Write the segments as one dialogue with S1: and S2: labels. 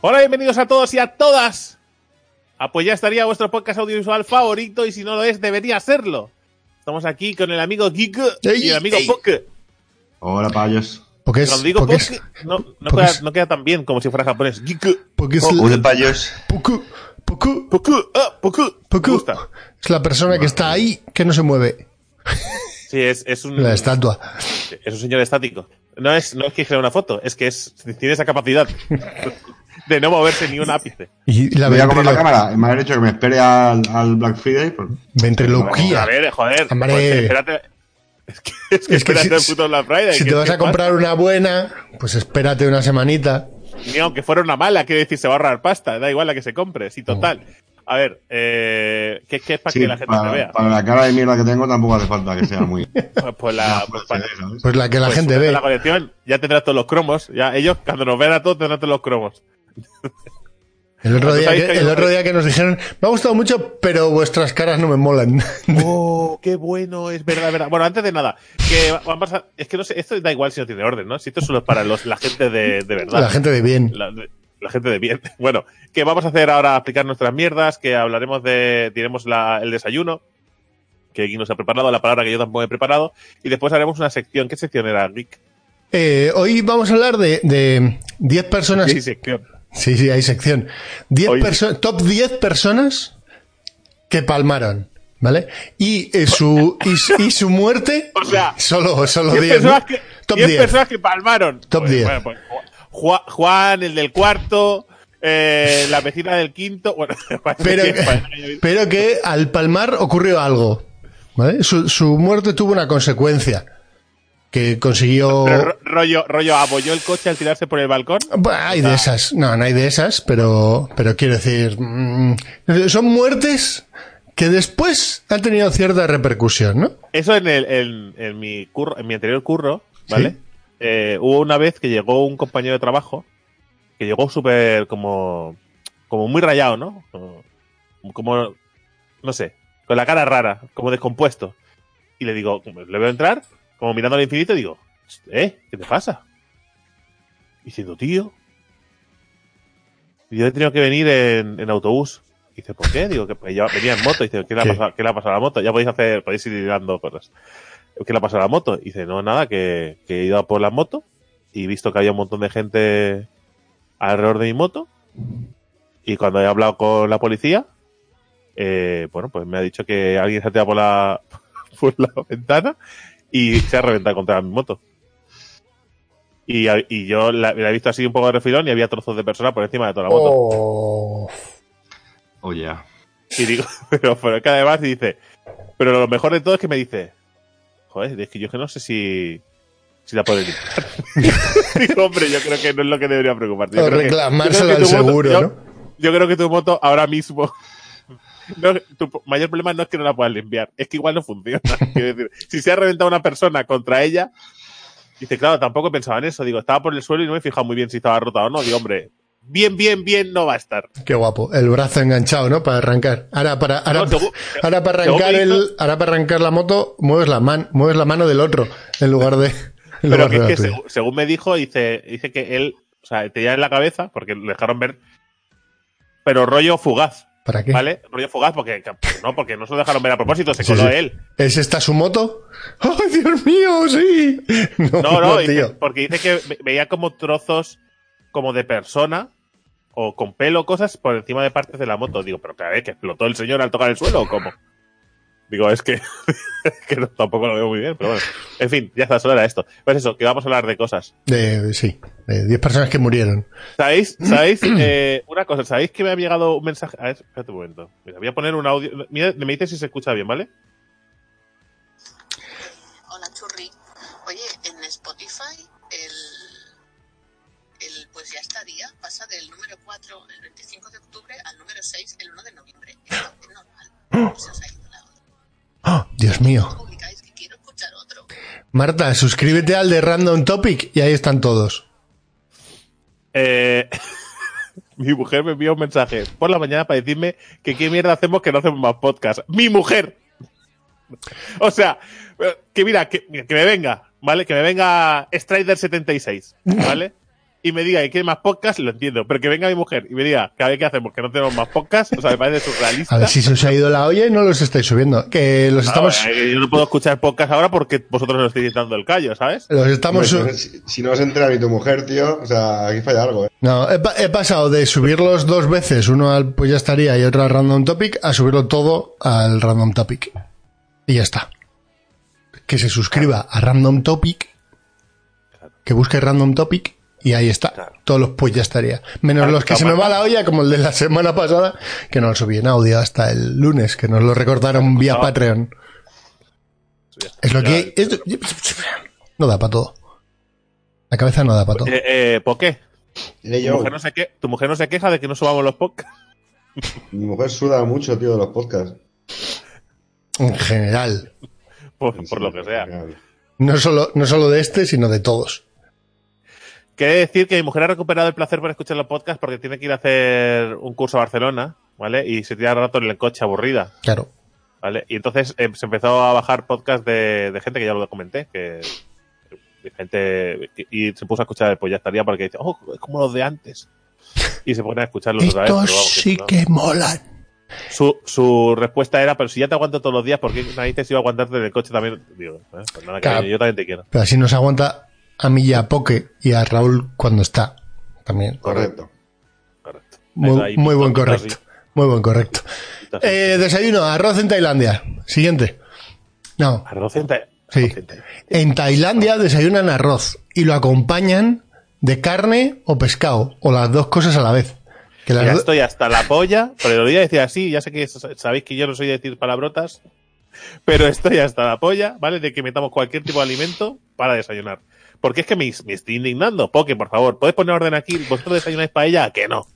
S1: Hola, bienvenidos a todos y a todas. Ah, pues ya estaría vuestro podcast audiovisual favorito y si no lo es, debería serlo. Estamos aquí con el amigo Geek y el amigo Poke.
S2: Hola, payos.
S3: Porque es,
S1: Cuando digo
S3: porque
S1: Poke,
S3: es,
S1: no, no,
S3: porque
S1: queda,
S3: es-
S1: no queda tan bien como si fuera japonés. Geek.
S3: porque es,
S2: Hola, payos.
S3: Poku, Poku,
S1: Poku, ah, Poku. Gusta.
S3: es la persona que está ahí que no se mueve.
S1: Sí, es, es un,
S3: La estatua.
S1: es un señor estático. No es, no es que genere una foto, es que es, tiene esa capacidad de no moverse ni un ápice.
S3: Y la
S2: Voy a comer la cámara. Me han dicho que me espere al, al Black Friday. pues-
S3: ventriloquía.
S1: A ver, joder.
S3: Hombre.
S1: pues espérate. Es que, es que
S3: Es que
S1: espérate
S3: si-
S1: el puto Black Friday.
S3: Si
S1: que
S3: te vas
S1: que
S3: a comprar una buena, pues espérate una semanita.
S1: Ni aunque fuera una mala, quiere decir, se va a ahorrar pasta, da igual la que se compre, sí, total. A ver, eh, ¿qué, qué es para
S2: Sí,
S1: que la gente
S2: para,
S1: te vea?
S2: para la cara de mierda que tengo tampoco hace falta que sea muy...
S1: Pues, pues la, pues.
S3: Pues la que la
S1: pues
S3: gente ve.
S1: la colección, ya tendrás todos los cromos, ya ellos cuando nos vean a todos tendrán todos los cromos.
S3: El otro,
S1: ¿Tú
S3: día que,
S1: que hay
S3: el
S1: un-
S3: otro día que nos dijeron, me ha gustado mucho, pero vuestras caras no me molan.
S1: Oh, qué bueno, es verdad, verdad. Bueno, antes de nada, que va- vamos a, es que no sé, esto da igual si no tiene orden, ¿no? Si esto solo es para los, la gente de, de verdad.
S3: La gente de bien.
S1: la, de- la gente de bien. Bueno, que vamos a hacer ahora explicar nuestras mierdas, que hablaremos de, diremos la, el desayuno, que Gui nos ha preparado, la palabra que yo tampoco he preparado, y después haremos una sección. ¿Qué sección era, Rick?
S3: Eh, hoy vamos a hablar de, de 10 personas.
S1: Sí, sección.
S3: Sí, sí, hay sección. 10
S1: Hoy-
S3: top 10 personas que palmaron, ¿vale? Y eh, su y, su- y su muerte
S1: O sea,
S3: solo solo
S1: 10
S3: 10. ¿no?
S1: personas, que,
S3: Top
S1: 10
S3: 10.
S1: personas que palmaron.
S3: Top
S1: Pues,
S3: 10.
S1: bueno, pues, Ju- Juan, el del cuarto, eh, la vecina del quinto. Bueno,
S3: Pero,
S1: que- que
S3: pero que al palmar ocurrió algo, ¿vale? Su, su muerte tuvo una consecuencia que consiguió
S1: pero rollo, rollo, apoyó el coche al tirarse por el balcón.
S3: Bueno, hay de esas, no, no hay de esas, pero, pero quiero decir, mm, son muertes que después han tenido cierta repercusión, ¿no?
S1: Eso en, el, en, en mi curro, en mi anterior curro, ¿vale? Eh, hubo una vez que llegó un compañero de trabajo que llegó súper como, como muy rayado, ¿no? Como, como, no sé, con la cara rara, como descompuesto. Y le digo, le veo entrar, como mirando al infinito, digo, ¿eh? ¿Qué te pasa? Y diciendo, tío. Y yo he tenido que venir en, en autobús. Y dice, ¿por qué? Digo, que pues, venía en moto. Y dice, ¿qué le, ha pasado, ¿qué le ha pasado a la moto? Ya podéis hacer, podéis ir dando cosas. ¿Qué le ha pasado a la moto? Y dice, no, nada, que, que he ido a por la moto y he visto que había un montón de gente alrededor de mi moto. Y cuando he hablado con la policía, eh, bueno, pues me ha dicho que alguien se ha tirado por la, por la ventana y se ha reventado contra mi moto. Y, y yo la, la he visto así un poco de refilón y había trozos de persona por encima de toda la moto.
S3: Oh.
S2: Oye,
S1: Y digo, pero, pero es que además dice, pero lo mejor de todo es que me dice, joder, es que yo que no sé si, si la puedo limpiar. digo, hombre, yo creo que no es lo que debería preocuparte. Yo
S3: O
S1: creo que
S3: al
S1: moto-
S3: seguro,
S1: yo-
S3: ¿no?
S1: Yo creo que tu moto ahora mismo, no, tu mayor problema no es que no la puedas limpiar, es que igual no funciona. Quiero decir, si se ha reventado una persona contra ella, dice, claro, tampoco pensaba en eso. Digo, estaba por el suelo y no me he fijado muy bien si estaba rota o no. Digo, hombre, bien, bien, bien no va a estar.
S3: Qué guapo. El brazo enganchado, ¿no? Para arrancar. Ahora para, ahora,
S1: No, según-
S3: ahora para arrancar el, ahora para arrancar la moto, mueves la man, mueves la mano del otro en lugar de, en
S1: Pero
S3: lugar
S1: que
S3: de
S1: es que según me dijo, dice, dice que él, o sea, tenía en la cabeza, porque le dejaron ver, pero rollo fugaz,
S3: ¿Para qué?
S1: ¿vale? Rollo fugaz, porque no, porque no se lo dejaron ver a propósito, se coló
S3: sí.
S1: él.
S3: ¿Es esta su moto? ¡Ay, Dios mío, sí! No,
S1: No, no, dice-
S3: tío.
S1: porque dice que ve- veía como trozos como de persona o con pelo, cosas por encima de partes de la moto. Digo, pero cada vez que explotó el señor al tocar el suelo o cómo. Digo, es que, tampoco lo veo muy bien, pero bueno. En fin, ya está, solo era esto. Pues eso, que vamos a hablar de cosas.
S3: De, sí, de 10 personas que murieron.
S1: ¿Sabéis? ¿Sabéis? Eh, una cosa, ¿sabéis que me ha llegado un mensaje? A ver, espérate un momento. Mira, voy a poner un audio. Mira, me dices si se escucha bien, ¿vale?
S4: Hola, Churri. Oye, en Spotify el, el pues ya estaría, pasa del número 4 el 25 de octubre al número 6 el 1 de noviembre. Es normal. O
S3: sea, Dios mío. Marta, suscríbete al de Random Topic y ahí están todos.
S1: Eh, mi mujer me envió un mensaje por la mañana para decirme que qué mierda hacemos que no hacemos más podcast. ¡Mi mujer! O sea, que mira, que, que me venga, ¿vale? Que me venga Strider76, ¿vale? Y me diga que quiere más podcast, lo entiendo. Pero que venga mi mujer y me diga que a ver qué hacemos, que no tenemos más podcast, o sea, me parece surrealista.
S3: A ver si se os ha ido la olla y no los estáis subiendo. Que los estamos,
S1: No, eh, yo no puedo escuchar podcast ahora porque vosotros nos estáis dando el callo, ¿sabes?
S3: los estamos,
S2: si, si no se entera ni tu mujer, tío, o sea, aquí falla algo, ¿eh?
S3: No, he, pa- he pasado de subirlos dos veces, uno al pues ya estaría y otro al random topic, a subirlo todo al random topic. Y ya está. Que se suscriba a random topic, que busque random topic y ahí está.
S1: Claro.
S3: Todos los pues ya estaría. Menos
S1: Claro,
S3: los que se me va la olla, como el de la semana pasada, que no lo subí en audio hasta el lunes, que nos lo recordaron vía
S1: No.
S3: Patreon. Es lo que... esto- no da para todo. La cabeza no da para todo.
S1: Eh, eh, ¿Por qué? ¿Tu
S2: yo,
S1: mujer, no se que- ¿Tu mujer no se queja de que no subamos los podcasts?
S2: mi mujer suda mucho, tío, de los podcasts.
S3: En general.
S1: Por, por lo que sea.
S3: No solo, no solo de este, sino de todos.
S1: Quiere decir que mi mujer ha recuperado el placer por escuchar los podcasts porque tiene que ir a hacer un curso a Barcelona, ¿vale? Y se tira rato en el coche aburrida,
S3: Claro.
S1: ¿vale? Y entonces eh, se empezó a bajar podcasts de, de gente que ya lo comenté, que gente y se puso a escuchar pues ya estaría porque dice, oh, es como los de antes. Y se pone a escucharlos otra vez.
S3: Estos sí
S1: no.
S3: que molan.
S1: Su, su respuesta era, pero si ya te aguanto todos los días, ¿por qué narices iba a aguantarte en el coche también? Digo, eh, pues nada,
S3: Claro.
S1: cariño, yo también te quiero.
S3: Pero así nos aguanta a mí y a Poke y a Raúl cuando está. También.
S2: Correcto.
S3: Muy, buen correcto. Muy buen correcto. Eh, desayuno, arroz en Tailandia. Siguiente. No.
S1: Arroz en ta-
S3: Sí.
S1: en ta-
S3: En Tailandia desayunan arroz y lo acompañan de carne o pescado, o las dos cosas a la vez. Que las
S1: Ya
S3: do-
S1: estoy hasta la polla, pero lo voy a decir así, ya sé que sabéis que yo no soy de decir palabrotas, pero estoy hasta la polla, ¿vale? De que metamos cualquier tipo de alimento para desayunar. Porque es que me, me estoy indignando. Poke, por favor, ¿puedes poner orden aquí? ¿Vosotros desayunáis paella? ¿A que no?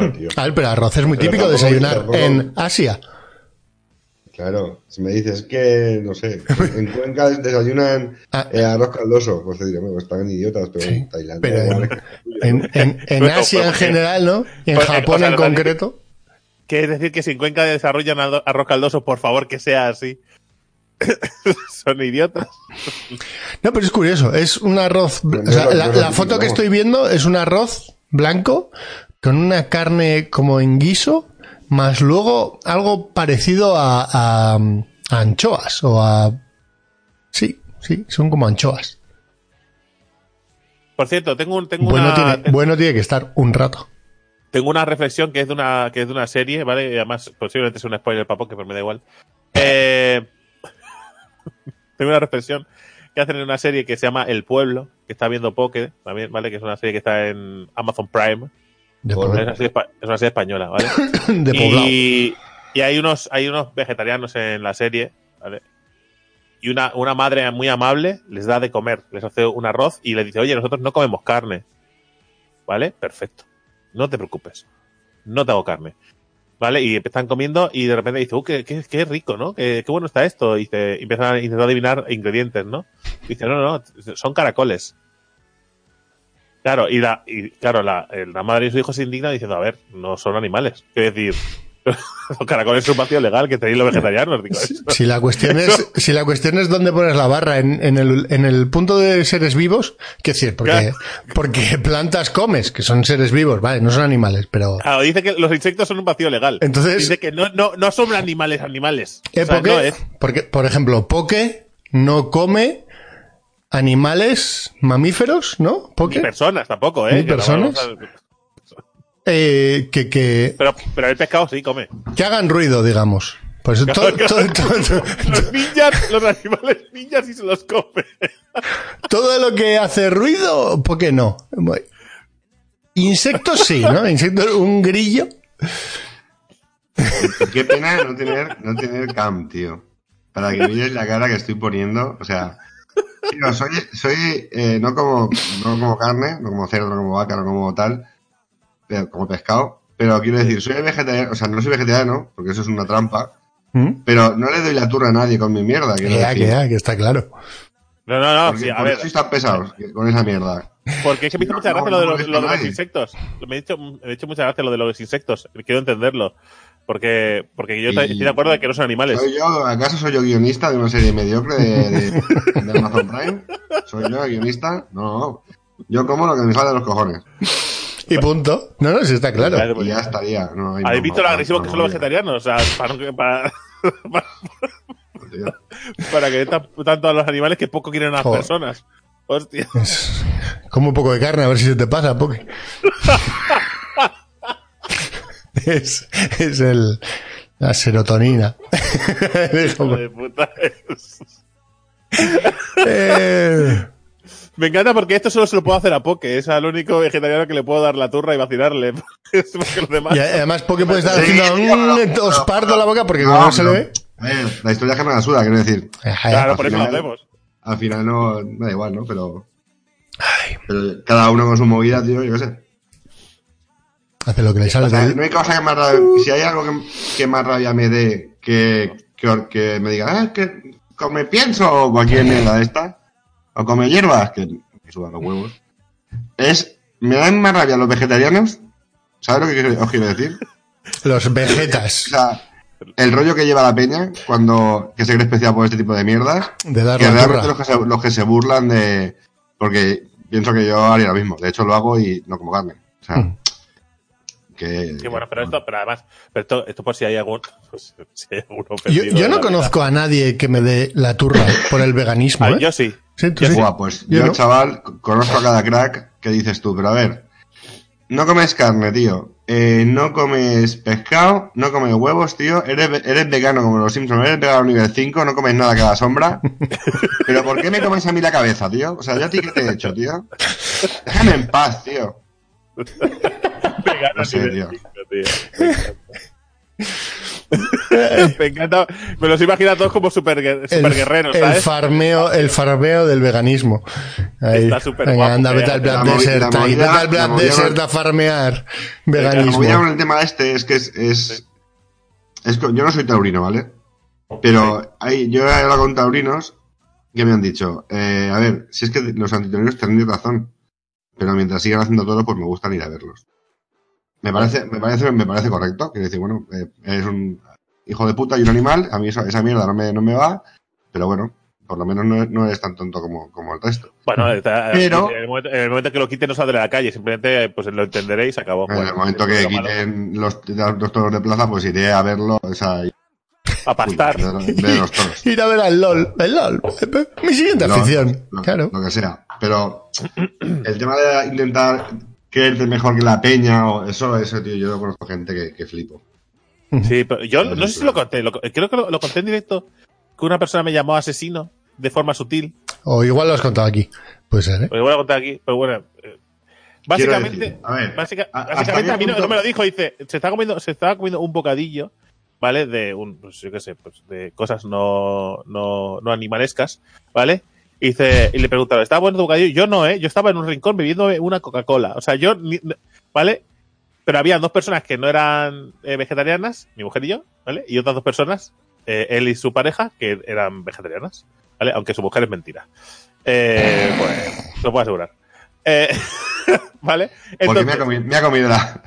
S2: No, tío.
S3: A ver, pero arroz es muy
S2: Pero
S3: típico
S2: tampoco-
S3: desayunar
S2: tampoco-
S3: en Asia.
S2: Claro, si me dices que, no sé, en Cuenca desayunan
S3: Ah.
S2: eh, arroz caldoso, pues te diré, bueno, están idiotas, pero
S3: Sí,
S2: en Tailandia
S3: pero en-
S2: es es
S3: Asia en
S1: pues,
S3: general, ¿no? Y en
S1: pues,
S3: Japón
S1: o sea,
S3: en
S1: lo que-
S3: concreto.
S1: ¿Qué decir que si en Cuenca desarrollan arroz caldoso, por favor, que sea así? Son idiotas.
S3: No, pero es curioso. Es un arroz. o sea, la, foto que estoy viendo es un arroz blanco con una carne como en guiso, más luego algo parecido a, a- a anchoas o a. Sí, sí, son como anchoas.
S1: Por cierto, tengo, un, tengo,
S3: Bueno
S1: una,
S3: tiene,
S1: tengo,
S3: bueno tiene que estar un rato.
S1: tengo una reflexión que es de una, que es de una serie, ¿vale? Y además, posiblemente es un spoiler para que pero me da igual. Eh, tengo una reflexión que hacen en una serie que se llama El Pueblo, que está viendo Poke, también, ¿vale? Que es una serie que está en Amazon Prime.
S3: De,
S1: Es una serie, es una serie española, ¿vale?
S3: de
S1: y, y hay unos hay unos vegetarianos en la serie, ¿vale? Y una, una madre muy amable les da de comer, les hace un arroz y les dice, oye, nosotros no comemos carne. ¿Vale? Perfecto. No te preocupes. No te hago carne. ¿Vale? Y están comiendo y de repente dice, uh, qué, qué, qué rico, ¿no? Qué, qué bueno está esto. Y y empiezan a intentar adivinar ingredientes, ¿no? Y dice, no, no, no, son caracoles. Claro, y la, y claro, la, la madre y su hijo se indignan diciendo, a ver, no son animales. Quiero decir, los caracoles es un vacío legal que tenéis los vegetarianos, digo.
S3: Si la cuestión es, si la cuestión es dónde pones la barra, en, en el, en el punto de seres vivos, ¿qué decir? Porque,
S1: Claro.
S3: porque plantas comes, que son seres vivos, vale, no son animales, pero.
S1: Claro, dice que los insectos son un vacío legal.
S3: Entonces-
S1: Dice que no, no, no son animales, animales.
S3: Eh,
S1: O sea,
S3: Poke-
S1: no es.
S3: porque, por ejemplo, Poke no come animales mamíferos, ¿no?
S1: Ni
S3: Poke.
S1: personas tampoco, ¿eh?
S3: ¿Ni personas? Eh, que, que,
S1: Pero, pero el pescado sí come.
S3: que hagan ruido, digamos. Pues todo, todo, todo- todo-
S1: Los ninjas, los animales ninjas y se los come.
S3: todo lo que hace ruido, Poke no. Insectos sí, ¿no? Insectos, un grillo.
S2: Qué pena no tener, no tener cam, tío. Para que mires la cara que estoy poniendo. O sea, tío, soy, soy eh, no como, no como carne, no como cerdo, no como vaca, no como tal. Pero como pescado, pero quiero decir, soy vegetariano, o sea, no soy vegetariano, porque eso es una trampa,
S3: ¿Mm?
S2: pero no le doy la turra a nadie con mi mierda,
S3: Que ya, que ya, que está claro.
S1: No, no, no,
S2: Porque-
S1: sí, a
S2: ¿por
S1: ver.
S2: sois tan pesados con esa mierda?
S1: Porque es que me hizo
S2: No,
S1: mucha gracia
S2: no
S1: lo de, los, lo de insectos. Me he hecho, me he hecho mucha gracia lo de los insectos. Quiero entenderlo. Porque, porque yo
S2: Y-
S1: estoy de acuerdo de que no son animales.
S2: ¿Soy yo, acaso soy yo guionista de una serie mediocre de, de- de Amazon Prime? ¿Soy yo guionista? No, yo como lo que me sale de los cojones.
S3: Y punto. No, no, sí está claro.
S1: Ya,
S2: Y ya estaría. No, hay
S1: ¿Habéis visto lo agresivos que son los vegetarianos? O sea, para, para, para, para que tan- tanto a los animales que poco quieren a las
S3: Joder.
S1: personas. Hostia.
S3: Es- Como un poco de carne, a ver si se te pasa, Poke. es, es el, la serotonina.
S1: hijo de puta.
S3: Eh,
S1: Me encanta porque esto solo se lo puedo hacer a Poke. Es al único vegetariano que le puedo dar la turra y vacilarle. Es porque los demás.
S3: y además, Poke puede estar
S2: Sí,
S3: haciendo un os parto la boca porque
S2: No,
S3: se le ve.
S2: La historia que me la suda, quiero decir.
S1: Claro,
S2: al
S1: por eso lo hacemos.
S2: Al final no, me da igual, ¿no? Pero, pero cada uno con su movida, tío, yo qué sé.
S3: Hace lo que le sale
S2: O sea,
S3: del-
S2: no hay cosa que más rabia, si hay algo que, que más rabia me dé que, que, que me diga, ah, es que come pienso o cualquier mierda de esta, o come hierbas, que me suban los huevos, es, me dan más rabia los vegetarianos, ¿sabes lo que quiero- os quiero decir?
S3: Los
S2: O
S3: vegetas
S2: sea, el rollo que lleva la peña cuando que se cree especial por este tipo de mierdas,
S3: de dar
S2: que realmente los que, se, los que se burlan de... Porque pienso que yo haría lo mismo. De hecho, lo hago y no como carne. O sea,
S3: Mm.
S2: que...
S1: Sí, bueno, pero esto, pero además, pero esto, esto por si hay algún, pues, si hay algún
S3: Yo, no conozco a nadie que me dé la turra por el veganismo.
S1: Ah,
S3: ¿eh?
S1: yo sí.
S3: Sí, tú
S1: yo
S3: sí.
S2: Buah, pues
S3: Yo
S2: yo,
S3: no.
S2: chaval, conozco a cada crack que dices tú, pero a ver, no comes carne, tío. Eh, no comes pescado, no comes huevos, tío. Eres, eres vegano como los Simpsons, eres vegano nivel 5, no comes nada que haga sombra. pero ¿por qué me comes a mí la cabeza, tío? O sea, ¿yo a ti qué te he hecho, tío? Déjame en paz, tío.
S1: Vegano
S2: No sé,
S1: nivel
S2: tío.
S1: cinco, tío. Me encanta. Me los imagino a todos como super, super guerreros,
S3: el farmeo, el farmeo del veganismo. Ahí.
S1: Está súper
S3: Venga,
S1: guapo,
S3: anda, vete al Black
S2: La
S3: Desert,
S2: la
S3: vete al Black
S2: la
S3: Desert a farmear
S2: La
S3: veganismo.
S2: movida con el tema este es que es, es, yo no soy taurino, ¿vale? Pero hay, yo he hablado con taurinos que me han dicho, eh, a ver, si es que los antitaurinos tienen razón, pero mientras sigan haciendo todo, pues me gustan ir a verlos. Me parece, me parece, me parece correcto, quiero decir, bueno, eh, eres un hijo de puta y un animal, a mí eso- esa mierda no me, no me va, pero bueno, por lo menos no, no eres tan tonto como, como el resto.
S1: Bueno, está-
S2: Pero-
S1: en, el momento, en el momento que lo quiten no saldré a la calle, simplemente pues lo entenderéis y se acabó.
S2: en
S1: Bueno,
S2: el momento
S1: es
S2: que quiten los, los toros de plaza, pues iré a verlo, o sea,
S1: A pastar.
S2: de, de los toros.
S3: Ir a ver al LOL. El LOL. Mi siguiente afición.
S2: lo,
S3: claro.
S2: lo que sea. Pero el tema de intentar creerte mejor que la peña o eso, eso, tío, yo conozco gente que, que flipo.
S1: Sí, pero yo no sé si lo conté, lo- creo que lo, lo conté en directo, que una persona me llamó asesino de forma sutil.
S3: O igual lo has contado aquí. Puede ser, ¿eh?
S1: Lo voy a contar aquí, pero bueno. eh, Básicamente,
S2: decir, a ver,
S1: básica-
S2: a- hasta
S1: básicamente a mí no,
S2: punto-
S1: no me lo dijo, dice, se estaba comiendo, se estaba comiendo un bocadillo, ¿vale? De un, pues yo qué sé, pues de cosas no, no, no animalescas, ¿vale? Y, dice, y le preguntaba, ¿estaba bueno tu bocadillo? Yo no, ¿eh? Yo estaba en un rincón bebiendo una Coca-Cola. O sea, yo, ni- ¿vale? Pero había dos personas que no eran eh, vegetarianas, mi mujer y yo, ¿vale? Y otras dos personas, eh, él y su pareja, que eran vegetarianas, ¿vale? Aunque su mujer es mentira. Eh, pues, lo puedo asegurar. Eh, ¿Vale?
S2: Porque me ha,
S1: Entonces-
S2: comido, me ha comido la.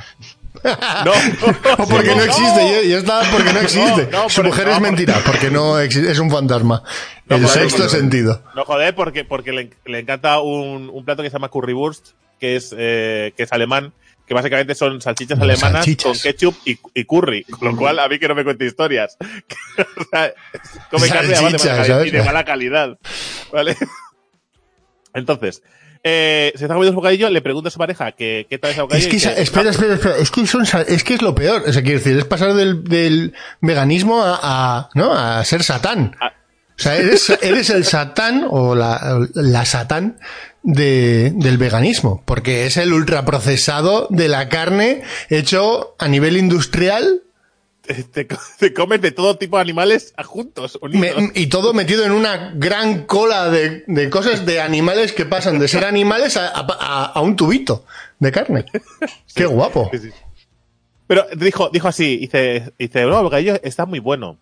S1: No,
S3: O porque no existe. Yo, yo estaba porque no existe.
S1: No, no,
S3: Su mujer es mentira, porque no existe. Es un fantasma.
S1: No,
S3: el sexto
S2: porque-
S3: sentido.
S1: No, joder, porque, porque le, le encanta un, un plato que se llama currywurst, que es, eh, que es alemán, que básicamente son salchichas alemanas
S3: salchichas.
S1: con ketchup y, y curry, con lo cual a mí que no me cuente historias. o sea, come carne y de mala calidad. ¿Vale? Entonces, eh, se está comiendo su bocadillo, le pregunta a su pareja qué, qué tal ese bocadillo.
S3: Es que, esa- espera, espera, espera. Es que, son, es que es lo peor. O sea, quiero decir, es pasar del, del veganismo a, a, ¿no? a ser satán.
S1: Ah.
S3: O sea, eres, eres el satán o la, la satán de, del veganismo. Porque es el ultraprocesado de la carne hecho a nivel industrial
S1: te, te co- te comes de todo tipo de animales juntos, unidos.
S3: Me- y todo metido en una gran cola de, de cosas de animales que pasan de ser animales a, a- a un tubito de carne. Qué guapo.
S1: Sí, sí. Pero dijo, dijo así, dice, dice, no, el bocadillo está muy bueno.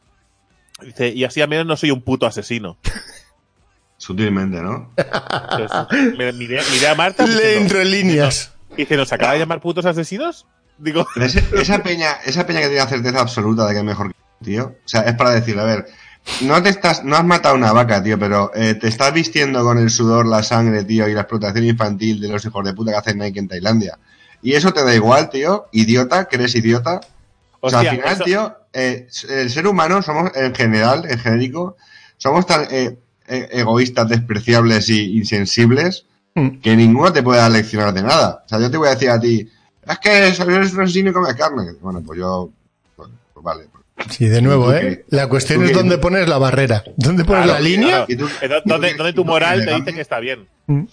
S1: Dice, y así al menos no soy un puto asesino.
S2: Sutilmente, ¿no?
S1: Entonces, miré, miré a Marta
S3: Le
S1: diciendo,
S3: entro en líneas.
S1: dice, ¿nos acaba de llamar putos asesinos? Digo,
S2: Pero ese- esa peña, esa peña que tiene la certeza absoluta de que es mejor que tío. O sea, es para decir, a ver, no te estás, no has matado una vaca, tío, pero eh, te estás vistiendo con el sudor, la sangre, tío, y la explotación infantil de los hijos de puta que hacen Nike en Tailandia. Y eso te da igual, tío, idiota, que eres idiota. O sea,
S1: Hostia,
S2: al final,
S1: eso-
S2: tío, eh, el ser humano somos, en general, en genérico, somos tan eh, eh, egoístas, despreciables y insensibles
S3: Mm.
S2: que ninguno te puede dar leccionar de nada. O sea, yo te voy a decir a ti, es que eres un asesino y comes carne. Bueno, pues yo, pues, pues vale.
S3: Sí, de nuevo,
S2: ¿Tú
S3: ¿eh?
S2: qué?
S3: La cuestión
S2: ¿Tú
S3: es
S2: qué?
S3: dónde pones la barrera. ¿Dónde pones
S1: Claro,
S3: la línea?
S1: claro.
S2: ¿Y tú-
S1: eh, ¿dó-
S2: y tú
S1: ¿dónde, dónde tu moral te dice que está bien?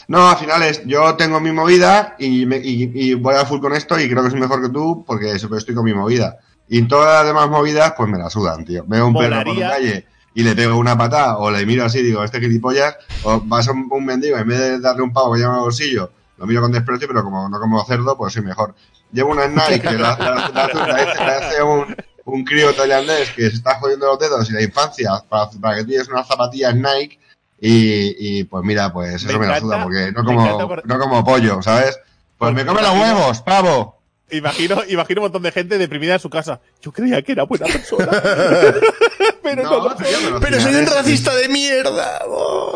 S2: No, al final es, yo tengo mi movida y, me- y, y voy a full con esto y creo que soy mejor que tú porque estoy con mi movida. Y en todas las demás movidas, pues me la sudan, tío. Veo un perro por la calle y le pego una patada o le miro así y digo, este gilipollas, o vas a un, un mendigo en vez de darle un pavo que el bolsillo, lo miro con desprecio, pero como no como cerdo, pues soy mejor. Llevo una Nike que la, la- la- la- la hace- un, un crío tailandés que se está jodiendo los dedos y la infancia para, para que tienes unas zapatillas Nike y, y, pues mira, pues eso
S1: Me
S2: me, la suda porque no como,
S1: por-
S2: no como pollo, ¿sabes? Pues me come los huevos, pavo.
S1: Imagino, imagino un montón de gente deprimida en su casa. Yo creía que era buena persona. pero no,
S3: Pero soy un
S2: es-
S3: racista de mierda. Oh.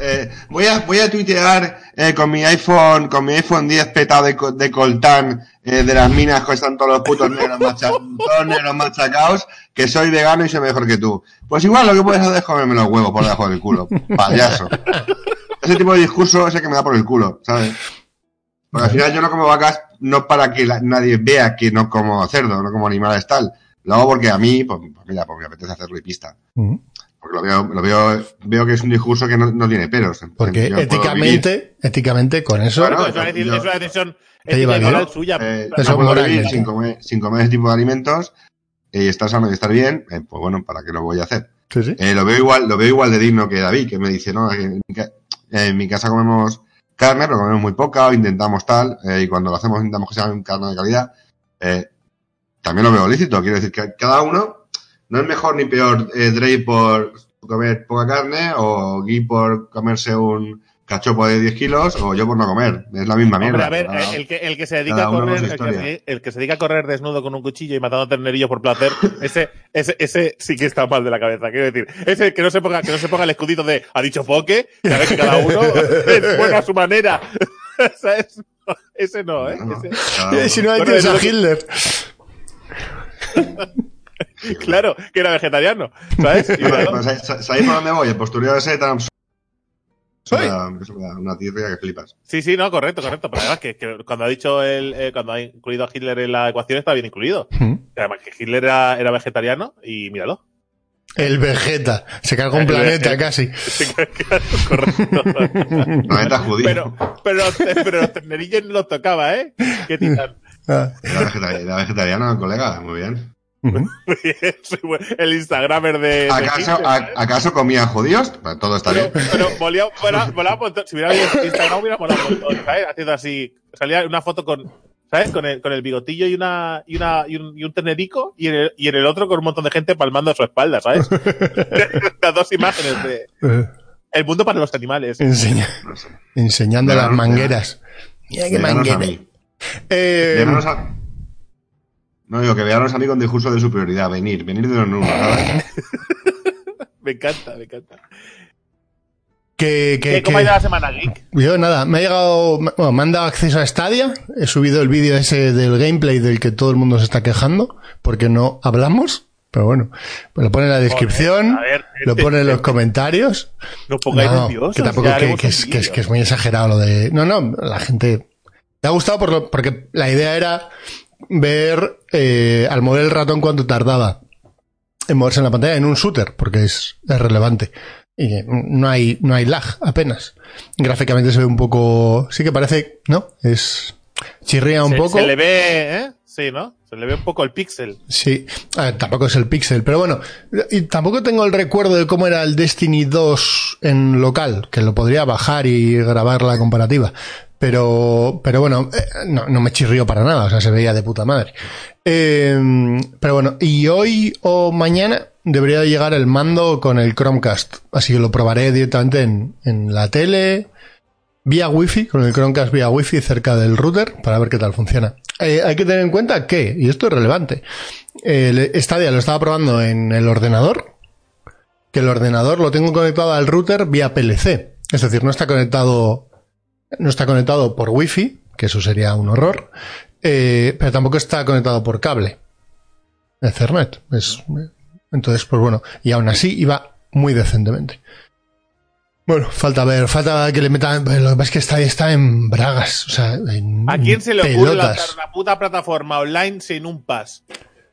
S2: Eh, voy a voy a tuitear eh, con mi iPhone con mi iPhone 10 petado de, co- de coltán eh, de las minas que están todos los putos negros machacados, todos negros machacados que soy vegano y soy mejor que tú. Pues igual lo que puedes hacer es comerme los huevos por debajo del culo, payaso. Ese tipo de discurso es el que me da por el culo, ¿sabes? Porque al final yo no como vacas no para que la- nadie vea que no como cerdo, no como animales tal. Lo hago porque a mí, pues, mira, pues me apetece hacerlo y pista. Porque lo veo, lo veo, veo que es un discurso que no, no tiene peros.
S3: Porque éticamente, éticamente con eso,
S2: Claro,
S1: Es una, decisión-
S2: yo-
S1: es una decisión
S3: Te lleva
S1: moral suya.
S2: Eh,
S3: Eso
S2: no puedo
S3: moral,
S2: vivir
S3: ¿no?
S2: sin comer, sin comer ese tipo de alimentos y estar sano y estar bien, eh, pues bueno, ¿para qué lo voy a hacer?
S3: sí, sí.
S2: Eh, lo veo igual, lo veo igual de digno que David, que me dice, no, en mi, ca- en mi casa comemos carne, pero comemos muy poca, intentamos tal, eh, y cuando lo hacemos intentamos que sea carne de calidad. Eh, también lo veo lícito, quiero decir que cada uno no es mejor ni peor eh, por comer poca carne, o Guy por comerse un cachopo de 10 kilos, o yo por no comer. Es la misma mierda.
S1: Hombre, a ver,
S2: Cada-
S1: el que, el que se dedica a correr, el que, se- el que se dedica a correr desnudo con un cuchillo y matando ternerillos por placer, ese, ese, ese sí que está mal de la cabeza. Quiero decir, ese que no se ponga, que no se ponga el escudito de ha dicho Foque, sabes que cada uno es bueno a su manera. ¿Sabes? Ese no, ¿eh?
S2: No,
S1: Ese-
S3: si no, ahí
S1: Bueno,
S3: tienes a
S1: que-
S3: Hitler.
S1: claro, que era vegetariano. ¿Sabes? Y
S2: pues, ¿sabéis- ¿Sabéis por dónde voy? El postureo ese tan.
S3: Soy.
S2: Eso me da- eso me da una tirria que flipas.
S1: Sí, sí, no, correcto, correcto. Pero además que, que cuando ha dicho el, eh, cuando ha incluido a Hitler en la ecuación está bien incluido.
S3: Mm.
S1: Además que Hitler era, era vegetariano y míralo.
S3: El Vegeta. Se carga un planeta
S1: el-
S3: casi.
S1: correcto.
S2: Planeta judío.
S1: pero, pero, los, pero los ternerillos no los tocaba, ¿eh? Qué titán.
S3: Ah.
S2: Era vegetariano, colega. Muy bien.
S1: El Instagramer de. de
S2: ¿Acaso, a-
S1: ¿sabes?
S2: ¿Acaso comía judíos? Todo está bien.
S1: pero un montón. Si hubiera Instagram, hubiera molado un montón, ¿sabes? Haciendo así. Salía una foto con, ¿sabes? Con el, con el bigotillo y una, y una, y un, y un ternerico, y en, el, y en el otro con un montón de gente palmando a su espalda, ¿sabes? Las dos imágenes de.
S3: Eh,
S1: El mundo para los animales.
S3: enseña-
S2: No sé.
S3: enseñando las mangueras. Mira qué manguera. Eh,
S2: No digo que veganos a mí con discurso de superioridad. Venir, venir de los nulos. ¿sabes?
S1: Me encanta, me encanta.
S3: que, que,
S1: ¿Qué, ¿Cómo ha
S3: que-
S1: ido la semana geek?
S3: Yo nada, me ha llegado, bueno, me han dado acceso a Stadia, he subido el vídeo ese del gameplay del que todo el mundo se está quejando, porque no hablamos, pero bueno, pues lo pone en la descripción,
S1: Joder, ver,
S3: lo pone en los comentarios.
S1: No pongáis
S3: No,
S1: nerviosos.
S3: que tampoco que, que es, que, es,
S1: vídeo.
S3: que es muy exagerado lo de... No, no, la gente... Le ha gustado por lo- porque la idea era ver eh, al mover el ratón cuánto tardaba en moverse en la pantalla en un shooter, porque es, es relevante. Y no hay, no hay lag apenas. Gráficamente se ve un poco... Sí que parece... ¿No? Es... Chirría un
S1: se,
S3: poco.
S1: se le ve, ¿eh? Sí, ¿no? Se le ve un poco el pixel.
S3: Sí, ver, tampoco es el Pixel, pero bueno, y tampoco tengo el recuerdo de cómo era el Destiny 2 en local, que lo podría bajar y grabar la comparativa. Pero, pero bueno, eh, no, no me chirrió para nada, o sea, se veía de puta madre. Eh, pero bueno, y hoy o mañana debería de llegar el mando con el Chromecast, así que lo probaré directamente en, en la tele, vía Wi-Fi, con el Chromecast vía Wi-Fi cerca del router, para ver qué tal funciona. Eh, hay que tener en cuenta que, y esto es relevante, el Stadia lo estaba probando en el ordenador, que el ordenador lo tengo conectado al router vía PLC. Es decir, no está conectado, no está conectado por Wi-Fi, que eso sería un horror, eh, pero tampoco está conectado por cable. Ethernet. Es, entonces, pues bueno, y aún así iba muy decentemente. Bueno, falta ver, falta que le metan. Lo que pasa es que está, está en bragas. O sea, en
S1: ¿A quién se le ocurre lanzar una puta plataforma online sin un pass?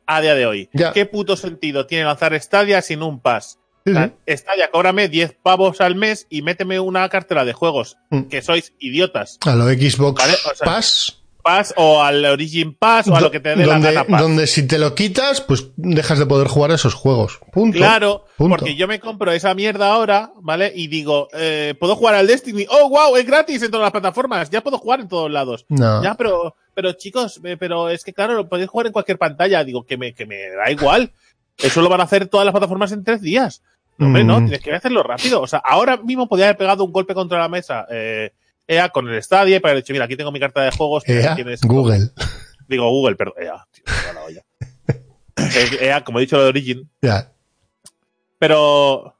S1: A día de hoy.
S3: Ya.
S1: ¿Qué puto sentido tiene lanzar Stadia sin un pass?
S3: Sí, sí.
S1: Stadia, cóbrame 10 pavos al mes y méteme una cartera de juegos.
S3: Mm.
S1: Que sois idiotas.
S3: A lo Xbox
S1: Vale, o sea,
S3: Pass.
S1: Pass o al Origin Pass o a lo que te dé la gana Pass.
S3: donde si te lo quitas, pues dejas de poder jugar a esos juegos. Punto.
S1: Claro,
S3: Punto.
S1: porque yo me compro esa mierda ahora, ¿vale? Y digo, eh, ¿puedo jugar al Destiny? ¡Oh, wow! Es gratis en todas las plataformas. Ya puedo jugar en todos lados.
S3: No.
S1: Ya, pero, pero chicos, eh, pero es que claro, lo podéis jugar en cualquier pantalla. Digo, que me, que me da igual. Eso lo van a hacer todas las plataformas en tres días. No, Hombre, no,
S3: Mm.
S1: tienes que hacerlo rápido. O sea, ahora mismo podía haber pegado un golpe contra la mesa, eh, EA con el Stadia para haber dicho, mira, aquí tengo mi carta de juegos.
S3: EA,
S1: tienes-
S3: Google.
S1: Digo, Google, perdón. EA, tío, la olla. EA, como he dicho, lo de Origin.
S3: Ya.
S1: Pero,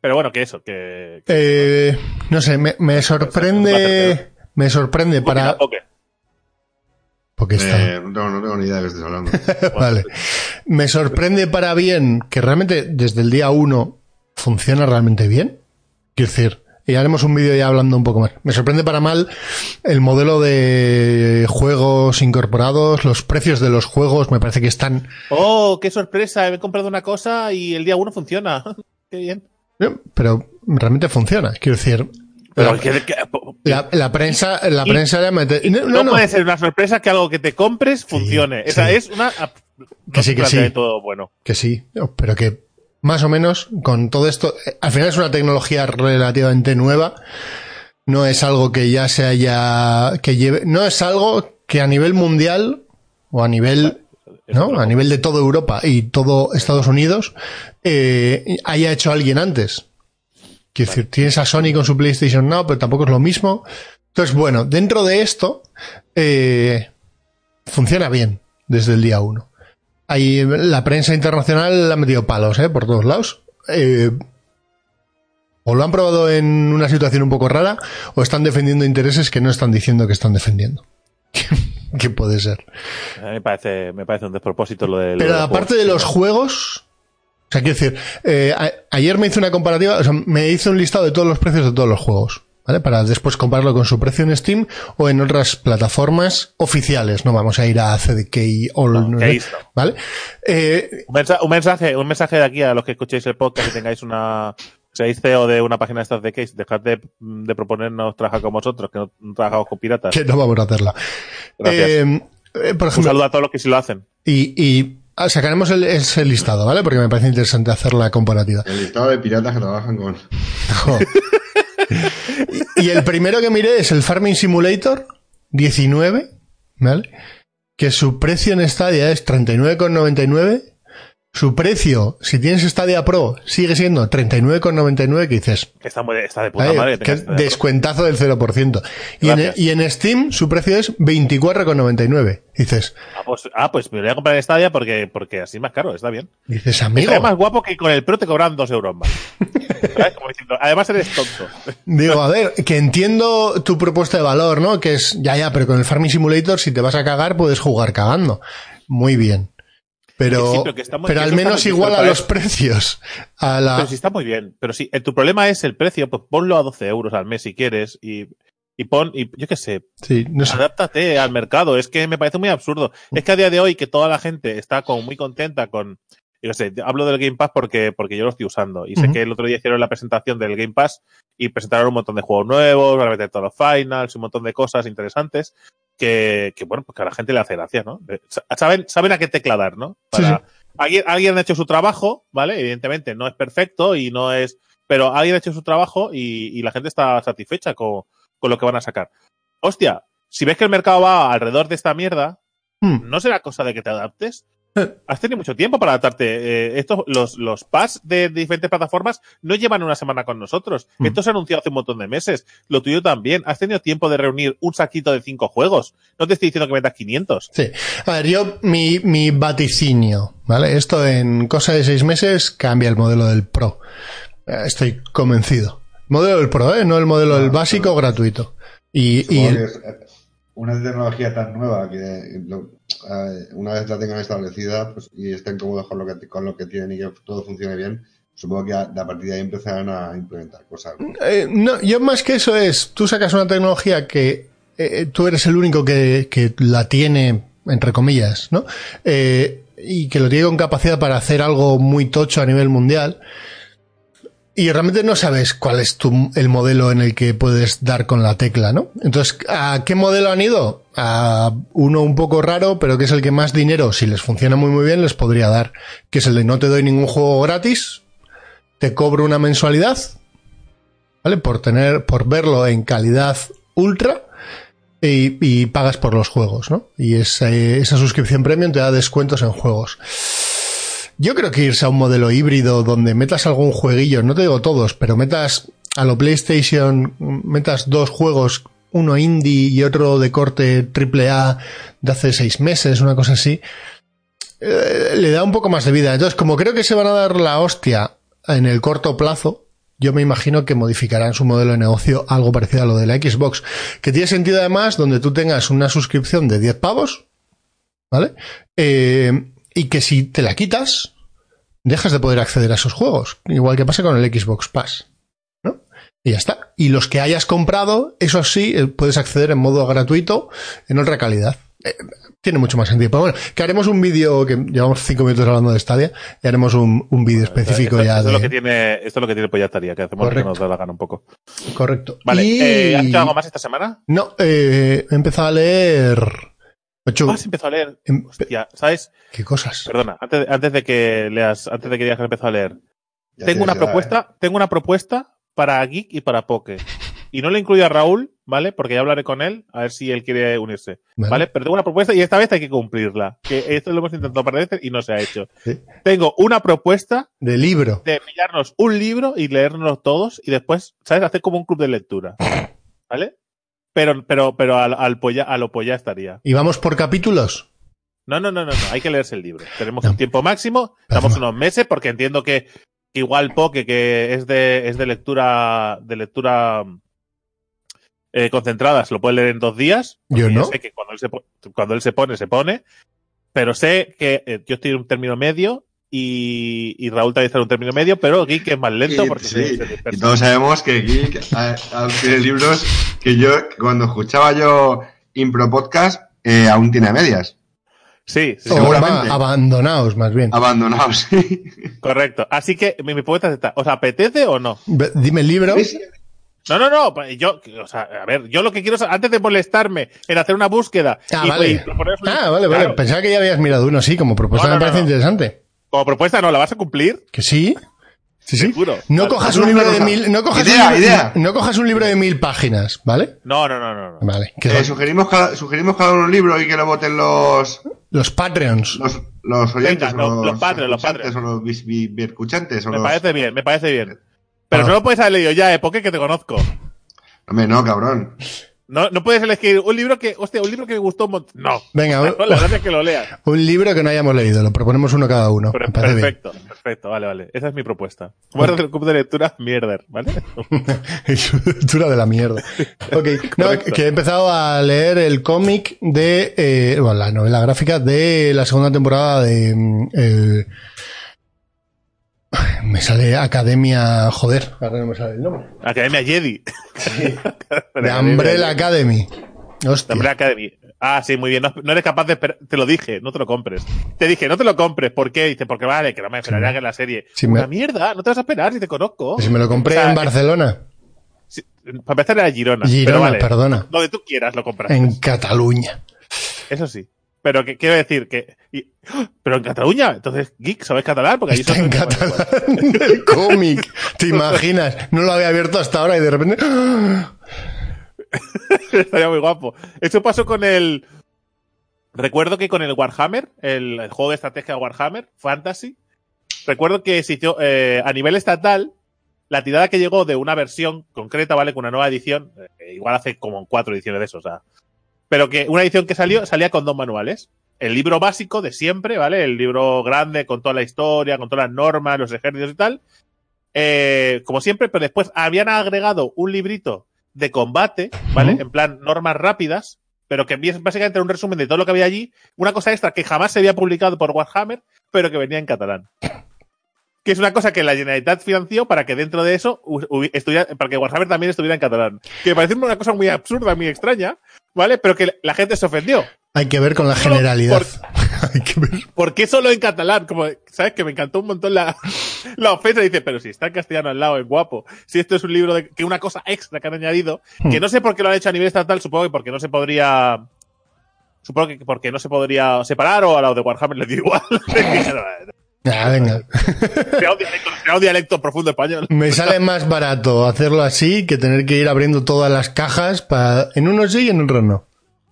S1: pero bueno, que eso, que, que
S3: Eh, no sé, me, me sorprende. Me sorprende para.
S1: Ok.
S3: Porque está.
S2: Eh, no, tengo, no tengo ni idea de qué estés hablando.
S3: Vale. Me sorprende para bien que realmente desde el día 1 funciona realmente bien. Quiero decir, y haremos un vídeo ya hablando un poco más. Me sorprende para mal el modelo de juegos incorporados, los precios de los juegos me parece que están...
S1: Oh, qué sorpresa, he comprado una cosa y el día uno funciona. qué bien.
S3: eh, Pero realmente funciona. Quiero decir,
S1: Pero
S3: la,
S1: que- que-
S3: la- la prensa, la
S1: Y-
S3: prensa le mete...
S1: y
S3: No,
S1: no,
S3: no,
S1: puede ser una sorpresa que algo que te compres funcione. Esa
S3: sí.
S1: es una
S3: Que sí, que sí.
S1: todo bueno.
S3: que sí, pero que más o menos con todo esto, eh, al final es una tecnología relativamente nueva, no es algo que ya se haya, que lleve, no es algo que a nivel mundial o a nivel, ¿no? A nivel de toda Europa y todo Estados Unidos eh, haya hecho alguien antes. Quiero decir, tienes a Sony con su PlayStation Now, pero tampoco es lo mismo. Entonces, bueno, dentro de esto, eh, funciona bien desde el día uno. Ahí la prensa internacional ha metido palos, ¿eh? Por todos lados. Eh, o lo han probado en una situación un poco rara, o están defendiendo intereses que no están diciendo que están defendiendo. ¿Qué puede ser?
S1: A mí me parece, me parece un despropósito lo de. lo
S3: Pero
S1: de
S3: aparte
S1: juegos.
S3: de los juegos, o sea, quiero decir, eh, a- ayer me hice una comparativa, o sea, me hice un listado de todos los precios de todos los juegos, ¿vale? Para después compararlo con su precio en Steam o en otras plataformas oficiales. No vamos a ir a CDK o
S1: No.
S3: ¿vale? Eh,
S1: Un mensaje, un mensaje, un mensaje de aquí a los que escuchéis el podcast y tengáis una. Seáis CEO de una página de estas de case, dejad de, de proponernos trabajar con vosotros, que no, no trabajamos con piratas.
S3: que no vamos a hacerla.
S1: Gracias.
S3: Eh, eh, por
S1: Un saludo a todos los que sí lo hacen.
S3: y, y ah, sacaremos el, ese listado, ¿vale? Porque me parece interesante hacer la comparativa.
S2: El listado de piratas que trabajan con.
S3: Y el primero que miré es el Farming Simulator 19, ¿vale? Que su precio en Stadia es 39,99. Su precio, si tienes Stadia Pro, sigue siendo 39,99, que dices,
S1: Que está, muy, está de puta
S3: "Ay,
S1: madre. este-
S3: descuentazo del 0%. Y en,
S1: Gracias.
S3: y en Steam su precio es 24,99. Dices,
S1: Ah, pues, ah, pues me voy a comprar Stadia porque, porque así es más caro, está bien.
S3: dices, amigo.
S1: Está más guapo que con el Pro te cobran dos euros más. ¿Sabes? Como diciendo, además eres tonto.
S3: Digo, a ver, que entiendo tu propuesta de valor, ¿no? Que es, ya, ya, pero con el Farming Simulator, si te vas a cagar, puedes jugar cagando. Muy bien. Pero,
S1: sí, pero
S3: al menos igual a los precios. A la,
S1: Pero sí está muy bien. Pero si eh, tu problema es el precio, pues ponlo a 12 euros al mes si quieres y, y pon, y yo qué sé,
S3: sí, no sé.
S1: adáptate al mercado. Es que me parece muy absurdo. Es que a día de hoy que toda la gente está como muy contenta con, yo qué sé, hablo del Game Pass porque, porque yo lo estoy usando. Y sé que el otro día hicieron la presentación del Game Pass y presentaron un montón de juegos nuevos, van a meter todos los finals, un montón de cosas interesantes. Que, que, bueno, pues que a la gente le hace gracia, ¿no? Sa- Saben, saben a qué tecla dar, ¿no?
S3: Sí,
S1: Para- Alguien, alguien ha hecho su trabajo, ¿vale? Evidentemente no es perfecto y no es, pero alguien ha hecho su trabajo y, y la gente está satisfecha con, con lo que van a sacar. Hostia, si ves que el mercado va alrededor de esta mierda,
S3: Hmm.
S1: ¿no será cosa de que te adaptes? Has tenido mucho tiempo para adaptarte. Eh, estos, los, los pass de diferentes plataformas no llevan una semana con nosotros.
S3: Mm.
S1: Esto se ha anunciado hace un montón de meses. Lo tuyo también. Has tenido tiempo de reunir un saquito de cinco juegos. No te estoy diciendo que metas 500.
S3: Sí. A ver, yo, mi, mi vaticinio, ¿vale? Esto en cosa de seis meses cambia el modelo del Pro. Eh, Estoy convencido. Modelo del Pro, ¿eh? No el modelo del básico gratuito. Y, y el-
S2: una tecnología tan nueva que lo- eh, una vez la tengan establecida pues, y estén cómodos con lo, que, con lo que tienen y que todo funcione bien, supongo que a, a partir de ahí empezarán a implementar cosas. ¿no?
S3: Eh, no, yo más que eso es, tú sacas una tecnología que eh, tú eres el único que, que la tiene, entre comillas, ¿no? Eh, y que lo tiene con capacidad para hacer algo muy tocho a nivel mundial. Y realmente no sabes cuál es tu, el modelo en el que puedes dar con la tecla, ¿no? Entonces, ¿a qué modelo han ido? A uno un poco raro, pero que es el que más dinero, si les funciona muy muy bien, les podría dar. Que es el de no te doy ningún juego gratis, te cobro una mensualidad, ¿vale? Por tener, por verlo en calidad ultra y, pagas por los juegos, ¿no? Y esa, esa suscripción premium te da descuentos en juegos. Yo creo que irse a un modelo híbrido donde metas algún jueguillo, no te digo todos, pero metas a lo PlayStation, metas dos juegos, uno indie y otro de corte triple A de hace seis meses, una cosa así, eh, le da un poco más de vida. Entonces, como creo que se van a dar la hostia en el corto plazo, yo me imagino que modificarán su modelo de negocio algo parecido a lo de la Xbox, que tiene sentido además donde tú tengas una suscripción de 10 pavos, ¿vale? Eh, y que si te la quitas, dejas de poder acceder a esos juegos, igual que pasa con el Xbox Pass, ¿no? Y ya está. Y los que hayas comprado, eso sí, eh, puedes acceder en modo gratuito, en otra calidad. Eh, tiene mucho más sentido. Pero bueno, que haremos un vídeo, que llevamos cinco minutos hablando de Stadia, y haremos un, un vídeo específico
S1: esto,
S3: ya
S1: esto
S3: de...
S1: es lo que tiene, esto es lo que tiene que hacemos lo que
S3: Correcto.
S1: nos da la gana un poco.
S3: Correcto.
S1: Vale,
S3: Y-
S1: eh, ¿has hecho algo más esta semana?
S3: No, eh, he empezado a leer... Hecho-
S1: Ah, empezado a leer.
S3: em-
S1: Hostia, ¿sabes?
S3: ¿Qué cosas?
S1: Perdona, antes, antes de que leas, antes de que digas que empezado a leer.
S2: Ya
S1: tengo una
S2: edad, ¿eh?
S1: propuesta, tengo una propuesta para Geek y para Poke. Y no le incluyo a Raúl, ¿vale? Porque ya hablaré con él, a ver si él quiere unirse.
S3: Vale.
S1: ¿Vale? Pero tengo una propuesta y esta vez hay que cumplirla. Que esto lo hemos intentado para veces y no se ha hecho.
S3: Sí.
S1: Tengo una propuesta
S3: De libro.
S1: de pillarnos un libro y leérnoslo todos y después, ¿sabes? Hacer como un club de lectura. ¿Vale? Pero, pero, pero al, al polla, a lo polla estaría.
S3: ¿Y vamos por capítulos?
S1: No, no, no, no, no, hay que leerse el libro. Tenemos
S3: No.
S1: un tiempo máximo,
S3: no.
S1: unos meses, porque entiendo que, que igual Poke, que es de, es de lectura, de lectura eh, concentrada, se lo puede leer en dos días.
S3: Yo no.
S1: sé que cuando él se, cuando él se pone, se pone. Pero sé que eh, yo estoy en un término medio y, y Raúl también está en un término medio, pero Geek es más lento porque
S2: sí,
S1: se- se
S2: y
S1: dispersa.
S2: todos sabemos que Geek tiene libros que yo, cuando escuchaba yo Impro Podcast, eh, aún tiene a medias.
S1: Sí, sí,
S2: Seguramente.
S3: abandonaos, más bien.
S2: Abandonados, sí.
S1: correcto. Así que mi, mi propuesta es esta. ¿Os apetece o no?
S3: Dime el libro.
S1: No, no, no. pues Yo, o sea, a ver, yo lo que quiero es, antes de molestarme en hacer una búsqueda
S3: Ah,
S1: y,
S3: vale.
S1: y
S3: Ah, vale, vale. Pensaba que ya habías mirado uno, sí, como propuesta
S1: No, no,
S3: me parece
S1: no, no.
S3: interesante.
S1: Como propuesta no, ¿la vas a cumplir?
S3: Que sí. Sí, sí.
S1: Seguro.
S3: No cojas un libro de mil, no cojas
S2: Idea,
S3: un libro,
S2: idea.
S3: no cojas un libro de mil páginas, ¿vale?
S1: No, no, no, no. no.
S3: Vale. Que
S2: Eh, sugerimos, cada, sugerimos cada uno un libro y que lo voten los,
S3: los Patreons.
S2: los, los oyentes
S1: Venga,
S2: o
S1: los-
S2: los,
S1: los padres, los
S2: escuchantes,
S1: padres.
S2: o los escuchantes o
S1: Me
S2: los...
S1: parece bien, me parece bien. Pero
S3: Ah.
S1: no lo puedes haber leído ya, ¿eh? Porque que te conozco.
S2: Hombre, no, cabrón.
S1: No, no puedes elegir un libro que, hostia, un libro que me gustó un montón. No.
S3: Venga, un,
S1: No, la verdad es que lo leas.
S3: un libro que no hayamos leído. Lo proponemos uno cada uno.
S1: Pero-
S3: bien.
S1: perfecto, perfecto, vale, vale. Esa es mi propuesta. Voy a hacer un club de lectura mierder, ¿vale?
S3: Es dura de la mierda. Ok, no, que he empezado a leer el cómic de, eh, bueno, la novela gráfica de la segunda temporada de, eh, me sale Academia, joder, ahora no me sale el nombre.
S1: Academia Jedi.
S3: De Umbrella Academy. Hostia.
S1: Umbrella Academy. Ah, sí, muy bien. No, no eres capaz de esperar. Te lo dije, no te lo compres. Te dije, no te lo compres. ¿Por qué? Dice, porque vale, que no me esperaría
S3: Sí.
S1: que en la serie.
S3: Sí,
S1: Una
S3: me-
S1: mierda, no te vas a esperar si te conozco.
S3: Si me lo compré
S1: O sea,
S3: en Barcelona.
S1: Sí, para empezar era Girona. pero
S3: Girona,
S1: vale,
S3: perdona.
S1: Donde tú quieras lo compras.
S3: En Cataluña.
S1: Eso sí. Pero que quiero decir que. y- pero en Cataluña, entonces, Geek, ¿sabes catalán? Porque allí
S3: Está en catalán el cómic. ¿Te imaginas? No lo había abierto hasta ahora y de repente.
S1: Estaría muy guapo. Eso pasó con el. Recuerdo que con el Warhammer, el, el juego de estrategia de Warhammer, Fantasy, recuerdo que hizo, eh, a nivel estatal, la tirada que llegó de una versión concreta, ¿vale? Con una nueva edición, eh, igual hace como cuatro ediciones de eso, o sea. Pero que una edición que salió, salía con dos manuales. El libro básico de siempre, ¿vale? El libro grande con toda la historia, con todas las normas, los ejércitos y tal. Eh, como siempre, pero después habían agregado un librito de combate, ¿vale? En plan, normas rápidas, pero que básicamente un resumen de todo lo que había allí. Una cosa extra que jamás se había publicado por Warhammer, pero que venía en catalán. Que es una cosa que la Generalitat financió para que dentro de eso para que Warhammer también estuviera en catalán. Que me parece una cosa muy absurda, muy extraña, ¿vale? Pero que la gente se ofendió.
S3: Hay que ver con la generalidad. Hay que ver.
S1: ¿Por qué solo en catalán? Como, ¿sabes? Que me encantó un montón la, la ofensa. Dice, pero si está en castellano al lado, es guapo. Si esto es un libro de, que una cosa extra que han añadido, que no sé por qué lo han hecho a nivel estatal, supongo que porque no se podría, supongo que porque no se podría separar o a los de Warhammer les dio igual.
S3: Ah, venga.
S1: Sea un dialecto, sea un dialecto profundo español.
S3: Me sale más barato hacerlo así que tener que ir abriendo todas las cajas para en unos sí y en otros no.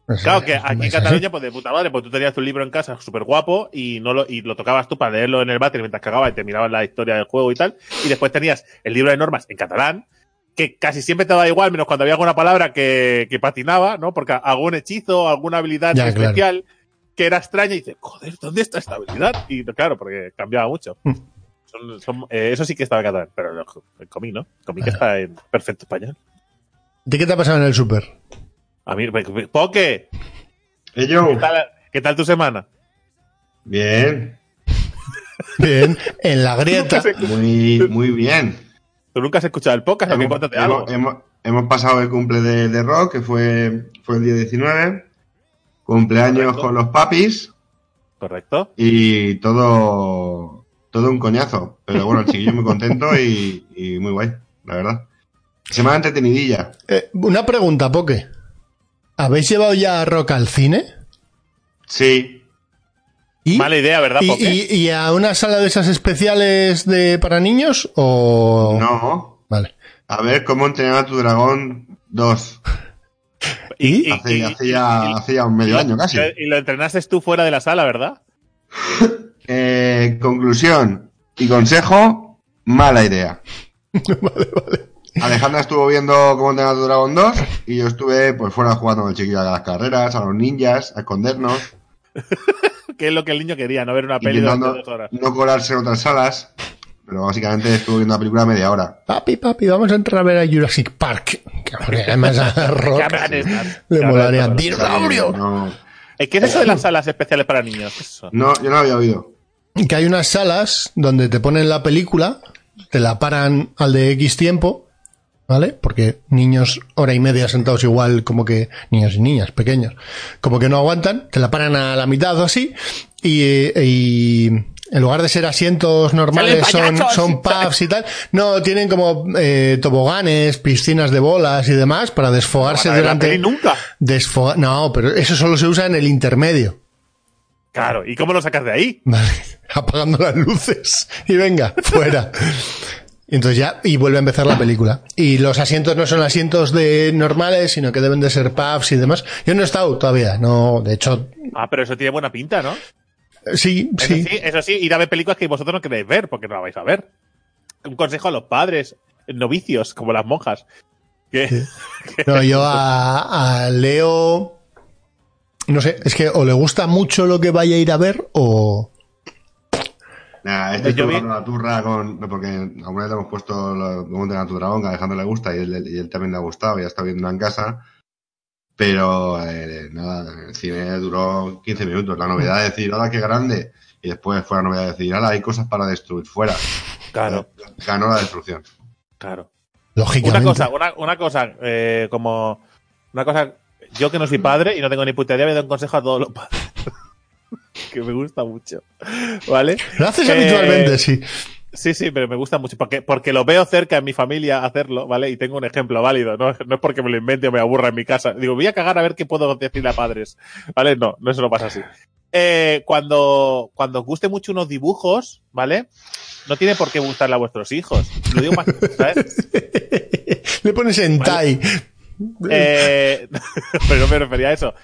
S3: O sea,
S1: Claro que aquí en. Cataluña, pues de puta madre, pues tú tenías tu libro en casa súper guapo y no lo, y lo tocabas tú para leerlo en el váter mientras cagabas y te mirabas la historia del juego y tal. Y después tenías el libro de normas en catalán, que casi siempre te daba igual, menos cuando había alguna palabra que, que patinaba, ¿no? Porque algún hechizo, alguna habilidad
S3: Ya, claro.
S1: Que era extraña y dices, joder, ¿dónde está esta habilidad? Y claro, porque cambiaba mucho.
S3: Mm.
S1: Son- son- eh, eso sí que estaba en catalán, pero el comí, ¿no? El comí que
S3: Ah.
S1: está en perfecto español.
S3: ¿De qué te ha pasado en el súper?
S1: A mí, Poke,
S2: Ello,
S1: ¿qué tal, ¿qué tal tu semana?
S2: bien,
S3: Bien, en la grieta.
S2: muy, muy bien.
S1: ¿Tú nunca has escuchado el podcast? A mí
S2: Hemos,
S1: cuéntate algo.
S2: hemos- hemos- hemos pasado el cumple de, de Rock, que fue, fue el día 19. Cumpleaños
S1: Correcto.
S2: con los papis
S1: Correcto.
S2: y todo, todo un coñazo. Pero bueno, el chiquillo muy contento y, y muy guay, la verdad. Semana entretenidilla.
S3: Eh, una pregunta, Poke. ¿Habéis llevado ya a Rock al cine?
S2: Sí,
S3: ¿Y,
S1: Mala idea, ¿verdad,
S3: y,
S1: Poke?
S3: y- y a una sala de esas especiales de para niños? ¿O.?
S2: no.
S3: Vale.
S2: A ver cómo entrenar a tu dragón 2.
S3: ¿Y?
S2: Hace, hace ya, hace ya un medio año casi.
S1: y lo entrenaste tú fuera de la sala, ¿verdad?
S2: Eh, conclusión y consejo, mala idea.
S3: vale, vale.
S2: Alejandra estuvo viendo cómo entrenar tu Dragon 2 y yo estuve pues fuera jugando con el chiquillo a las carreras, a los ninjas, a escondernos,
S1: Que es lo que el niño quería, no ver una peli dos horas.
S2: no colarse en otras salas. Pero básicamente estuve viendo la película media hora.
S3: Papi, papi, vamos a entrar a ver a Jurassic Park. Que además a Rock le
S1: ¿Qué hablan
S3: molaría. ¡Dinosaurio!
S2: No,
S1: ¿Qué es eso de las salas especiales para niños? ¿Qué es eso?
S2: no, yo no lo había oído.
S3: que hay unas salas donde te ponen la película, te la paran al de X tiempo, ¿vale? Porque niños hora y media sentados igual como que niños y niñas pequeños, como que no aguantan, te la paran a la mitad o así y, y en lugar de ser asientos normales
S1: ¡Salen
S3: son, son pubs y tal, no, tienen como eh, toboganes, piscinas de bolas y demás para desfogarse
S1: No la nunca.
S3: Desfoga- no, pero eso solo se usa en el intermedio.
S1: Claro, ¿y cómo lo sacas de ahí?
S3: Vale, apagando las luces y venga, fuera. Entonces ya, y vuelve a empezar la película. Y los asientos no son asientos de normales, sino que deben de ser pubs y demás. Yo no he estado todavía, no, de hecho,
S1: Ah, pero eso tiene buena pinta, ¿no?
S3: Sí,
S1: Eso
S3: sí.
S1: sí, eso sí, ir a ver películas que vosotros no queréis ver, porque no la vais a ver. Un consejo a los padres, novicios, como las monjas. Que,
S3: No, yo a, a Leo, no sé, es que o le gusta mucho lo que vaya a ir a ver o...
S2: Nah, estoy
S1: Yo vi-
S2: tomando la turra con. no, Porque alguna vez le hemos puesto lo- cómo entrenar a tu dragón, que a Alejandro le gusta y él, y él también le ha gustado, ya está viendo en casa. Pero eh, nada, el cine duró 15 minutos. La novedad es decir, hola, qué grande. Y después fue la novedad de decir, hola, hay cosas para destruir fuera.
S1: claro,
S2: Ganó la destrucción.
S1: claro.
S3: Lógicamente.
S1: Una cosa, una, una cosa, eh, como. Una cosa. Yo que no soy padre y no tengo ni puta idea, me doy un consejo a todos los padres. que me gusta mucho. ¿Vale?
S3: Lo haces
S1: Eh,
S3: habitualmente, sí.
S1: Sí, sí, pero me gusta mucho porque, porque lo veo cerca en mi familia hacerlo, ¿vale? Y tengo un ejemplo válido, no, no es porque me lo invente o me aburra en mi casa. Digo, voy a cagar a ver qué puedo decirle a padres, ¿vale? No, no eso no pasa así. Eh, cuando, cuando os guste mucho unos dibujos, ¿vale? No tiene por qué gustarle a vuestros hijos. Lo digo más, ¿sabes?
S3: Le pones en Tai.
S1: Eh, pero no me refería a eso.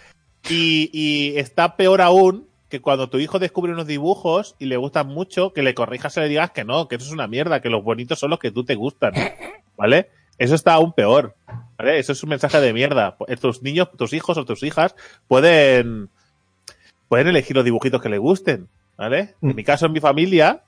S1: Y, y está peor aún que cuando tu hijo descubre unos dibujos y le gustan mucho, que le corrijas y le digas que no, que eso es una mierda, que los bonitos son los que tú te gustan. ¿Vale? Eso está aún peor. ¿Vale? Eso es un mensaje de mierda. Tus niños, tus hijos o tus hijas pueden, pueden elegir los dibujitos que les gusten. ¿Vale? En mi caso, en mi familia,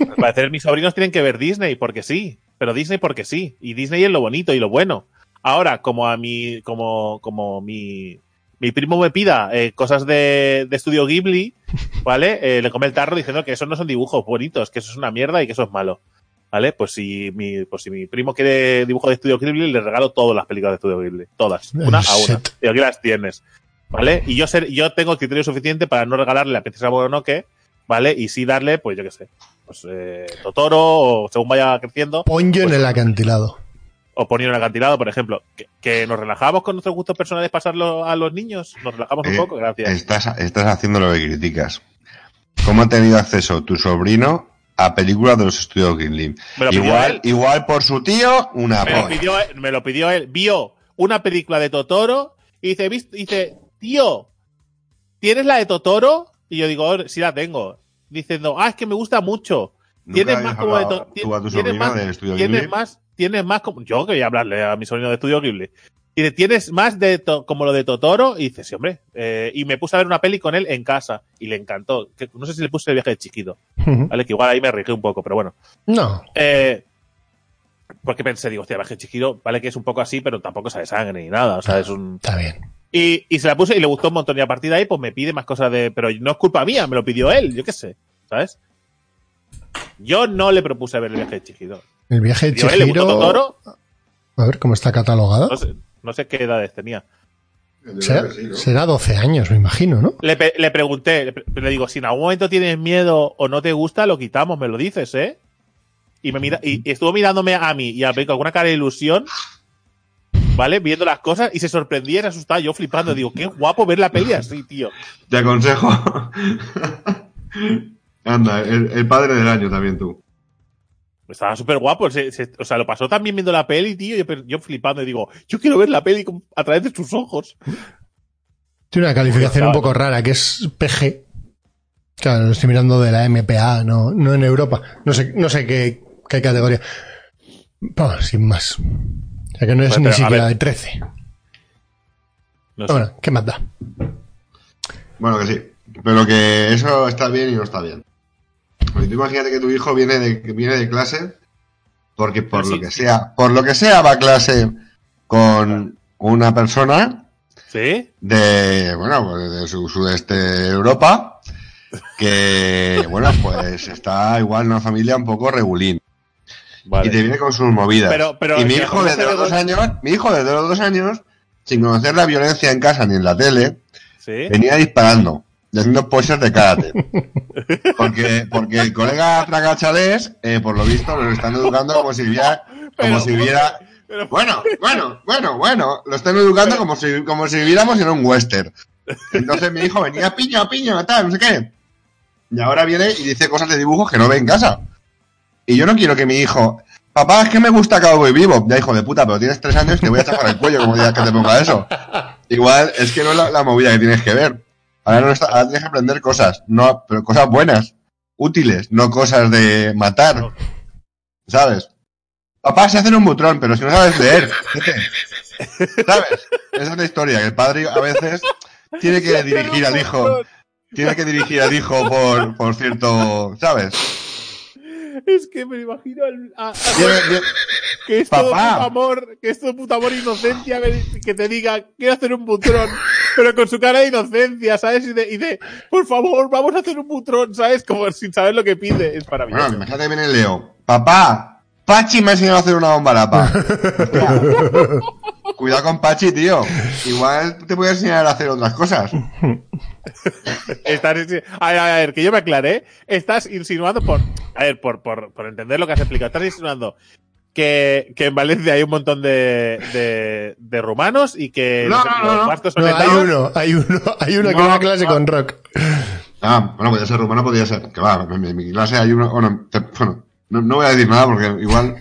S1: al parecer mis sobrinos tienen que ver Disney porque sí. Pero Disney porque sí. Y Disney es lo bonito y lo bueno. Ahora, como a mi, como, como mi, mi primo me pida eh, cosas de, de Estudio Ghibli, ¿vale? Eh, le come el tarro diciendo que esos no son dibujos bonitos, que eso es una mierda y que eso es malo. ¿Vale? Pues si mi, pues si mi primo quiere dibujo de Estudio Ghibli, le regalo todas las películas de Estudio Ghibli. Todas. Una a una. Y aquí las tienes. ¿Vale? Y yo ser, yo tengo criterio suficiente para no regalarle la princesa Mononoke, ¿vale? Y sí darle, pues yo qué sé, pues eh, Totoro o según vaya creciendo,
S3: Ponyo en el acantilado.
S1: O poner un acantilado, por ejemplo. Que, que nos relajamos con nuestros gustos personales pasarlo a los niños. Nos relajamos un
S2: Eh,
S1: poco, gracias.
S2: Estás, estás haciendo lo que criticas. ¿Cómo ha tenido acceso tu sobrino a películas de los estudios
S1: pidió
S2: Igual, igual por su tío, una
S1: Me lo, pidió, él- me lo pidió él. Vio una película de Totoro y dice, "Vis- dice, tío, ¿tienes la de Totoro? Y yo digo, "Oh, sí la tengo. Diciendo, ah, es que me gusta mucho.
S2: ¿Nunca
S1: Tienes más como de
S2: hablado
S1: to-
S2: tú a tu
S1: tienes más- tienes más, como, yo quería hablarle a mi sobrino de estudio Ghibli. Y dice, tienes más de to- como lo de Totoro, y dice, sí, hombre. Eh, y me puse a ver una peli con él en casa, y le encantó. Que, no sé si le puse el viaje de chiquito, ¿vale? Que igual ahí me arriesgué un poco, pero bueno.
S3: No.
S1: Eh, porque pensé, digo, hostia, viaje de chiquito, vale que es un poco así, pero tampoco sabe sangre ni nada, o sea, es un...
S3: Está bien.
S1: Y, y se la puse y le gustó un montón, y a partir de ahí, pues me pide más cosas de... Pero no es culpa mía, me lo pidió él, yo qué sé, ¿sabes? Yo no le propuse ver el viaje de chiquito.
S3: El viaje de
S1: ¿eh? ¿Le gustó
S3: Chihiro.
S1: Totoro?
S3: A ver cómo está catalogado.
S1: No sé, no sé qué edades tenía.
S3: Será, será 12 años, me imagino, ¿no?
S1: Le, pregunté, le, digo, si en algún momento tienes miedo o no te gusta, lo quitamos, me lo dices, ¿eh? Y me mira, y, y estuvo mirándome a mí y a Peco con una cara de ilusión, ¿vale? Viendo las cosas y se sorprendía y se asustaba, yo flipando. Digo, qué guapo ver la peli así, tío.
S2: Te aconsejo. Anda, el, el padre del año también tú.
S1: Estaba súper guapo, se- se- o sea, lo pasó también viendo la peli, tío, yo, yo flipando y digo, yo quiero ver la peli a través de sus ojos.
S3: Tiene una calificación un poco rara, que es PG. Claro, lo estoy mirando de la MPA, no, no en Europa. No sé, no sé qué, qué categoría. Bueno, sin más. O sea que no es
S1: Bueno,
S3: ni siquiera de 13.
S1: No sé.
S3: Bueno, ¿qué más da?
S2: Bueno, que sí. Pero que eso está bien y no está bien. Porque tú imagínate que tu hijo viene de, que viene de clase, porque por lo que
S1: sí.
S2: sea, por lo que sea va a clase con una persona
S1: ¿Sí?
S2: de, bueno, pues de su sudeste Europa, que, bueno, pues está igual una familia un poco regulín.
S1: Vale.
S2: Y te viene con sus movidas.
S1: Pero- pero-
S2: y mi hijo
S1: ¿cómo
S2: desde los dos años, mi hijo desde los dos años, sin conocer la violencia en casa ni en la tele, venía disparando y haciendo poses de karate. Porque, porque el colega Tragachales, eh, por lo visto, nos están educando como si hubiera, como si hubiera, bueno, bueno, bueno, bueno, lo están educando como si, como si viviéramos en un western. Entonces mi hijo venía piño, piño, tal, no sé qué. Y ahora viene y dice cosas de dibujos que no ve en casa. Y yo no quiero que mi hijo, papá, es que me gusta Cowboy Vivo. Ya, hijo de puta, pero tienes tres años y te voy a chapar el cuello como digas que te ponga eso. Igual, es que no es la, la movida que tienes que ver. Ahora, no está- ahora tienes que aprender cosas, no, pero cosas buenas, útiles, no cosas de matar. ¿Sabes? Papá, se hacen un butrón, pero si no sabes leer. ¿Sabes? Esa es la historia, que el padre a veces tiene que dirigir al hijo. Tiene que dirigir al hijo por, por cierto, ¿sabes?
S1: Es que me imagino al- a- a- que es todo
S2: Papá.
S1: puto amor, que es todo puto amor e inocencia, que- que te diga, quiero hacer un butrón, pero con su cara de inocencia, ¿sabes? Y de, y de, por favor, vamos a hacer un butrón, ¿sabes? Como sin saber lo que pide. Es
S2: Bueno,
S1: maravilloso.
S2: imagínate que viene Leo. Papá, Pachi me ha enseñado a hacer una bomba lapa. Cuidado con Pachi, tío. Igual te puede enseñar a hacer otras cosas.
S1: Estás, a ver, a ver, que yo me aclaré. Estás insinuando por, A ver, por, por, por entender lo que has explicado. Estás insinuando que, que en Valencia hay un montón de, de, de rumanos y que
S2: No,
S1: los,
S2: no, no,
S1: los
S2: no.
S1: vascos son
S3: No, hay uno, hay uno, hay uno que
S2: No,
S3: va a clase
S2: no.
S3: con rock.
S2: Ah, bueno, podía ser rumano, podía ser. Que va, en mi, en mi clase hay uno. Bueno, te- bueno no, no voy a decir nada porque igual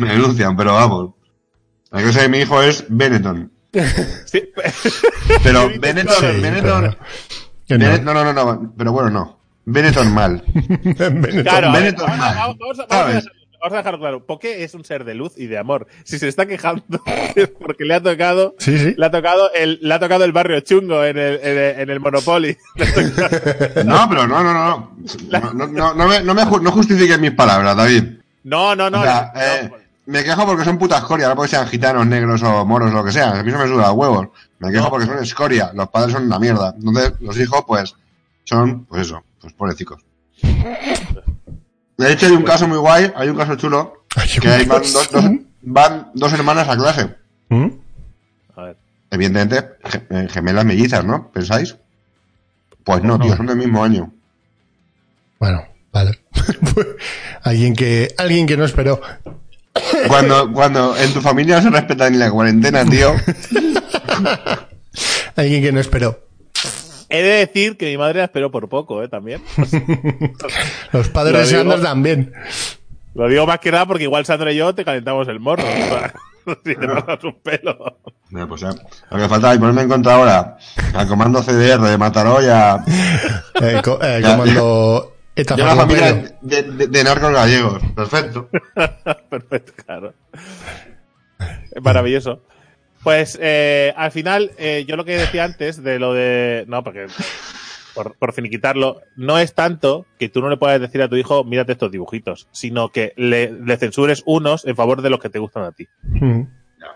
S2: me denuncian, pero vamos. La clase de mi hijo es Benetton.
S1: Sí.
S2: Pero Benetton,
S3: Sí,
S2: Benetton.
S3: pero- que
S2: Benet-
S3: no.
S2: no, no, no, pero bueno, no. Benetton mal.
S3: Benetton.
S1: Claro, ver,
S2: Benetton mal.
S1: vamos- vamos a- vamos a dejarlo- vamos a dejarlo claro. Poké es un ser de luz y de amor. Si se está quejando es porque le ha tocado,
S3: Sí, sí.
S1: le ha tocado el, le ha tocado el barrio chungo en el, en el, en el Monopoly.
S2: No, pero no, no, no. No, no, no, no me, no me no justifiques mis palabras, David.
S1: No, no, no.
S2: O sea, eh, me quejo porque son puta escoria, no porque sean gitanos, negros o moros o lo que sea. A mí eso me suda a huevos. Me quejo
S1: No.
S2: porque son escoria. Los padres son una mierda. Entonces, los hijos, pues, son, pues eso, pues pobrecicos. De hecho, hay un caso muy guay, hay un caso chulo,
S3: Hay
S2: que
S3: un
S2: hay, van,
S3: caso.
S2: dos, dos- van dos hermanas a clase.
S3: ¿Mm?
S1: A ver.
S2: Evidentemente, eh, gemelas mellizas, ¿no? ¿Pensáis? Pues no, tío, son del mismo año.
S3: Bueno, vale. alguien que, alguien que no esperó.
S2: Cuando, cuando en tu familia no se respeta ni la cuarentena, tío.
S3: Alguien que no esperó.
S1: He de decir que mi madre la esperó por poco, ¿eh? También.
S3: Los padres
S1: Lo
S3: de. Sanders también.
S1: Lo digo más que nada porque igual Sandra y yo te calentamos el morro. si te pasas un pelo.
S2: Mira, pues, eh, lo que falta es ponerme en contra ahora al comando CDR de Mataró y a,
S3: Eh, co- eh, comando ETA
S2: y a la
S3: Farlopero.
S2: familia de, de- de narcos gallegos. Perfecto.
S1: Perfecto, claro. Es maravilloso. Pues eh, al final, eh, yo lo que decía antes de lo de. No, porque. Por, por finiquitarlo, no es tanto que tú no le puedas decir a tu hijo, mírate estos dibujitos, sino que le, le censures unos en favor de los que te gustan a ti.
S3: Mm.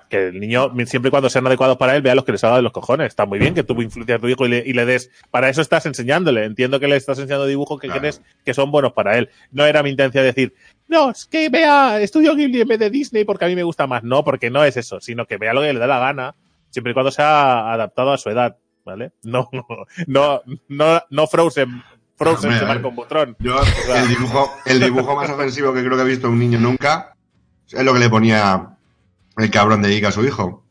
S1: Que el niño, siempre y cuando sean adecuados para él, vea los que les haga de los cojones. Está muy bien que tú influencias a tu hijo y le, y le des. Para eso estás enseñándole. Entiendo que le estás enseñando dibujos que
S2: Claro.
S1: crees que son buenos para él. No era mi intención decir, no, es que vea Estudio Ghibli en vez de Disney porque a mí me gusta más. No, porque no es eso, sino que vea lo que le da la gana, siempre y cuando sea adaptado a su edad. ¿Vale? No, no, no, no Frozen. Frozen
S2: Hombre,
S1: se marca un botrón.
S2: Yo, el dibujo, el dibujo más ofensivo que creo que he visto un niño nunca es lo que le ponía el cabrón de Ica a su hijo.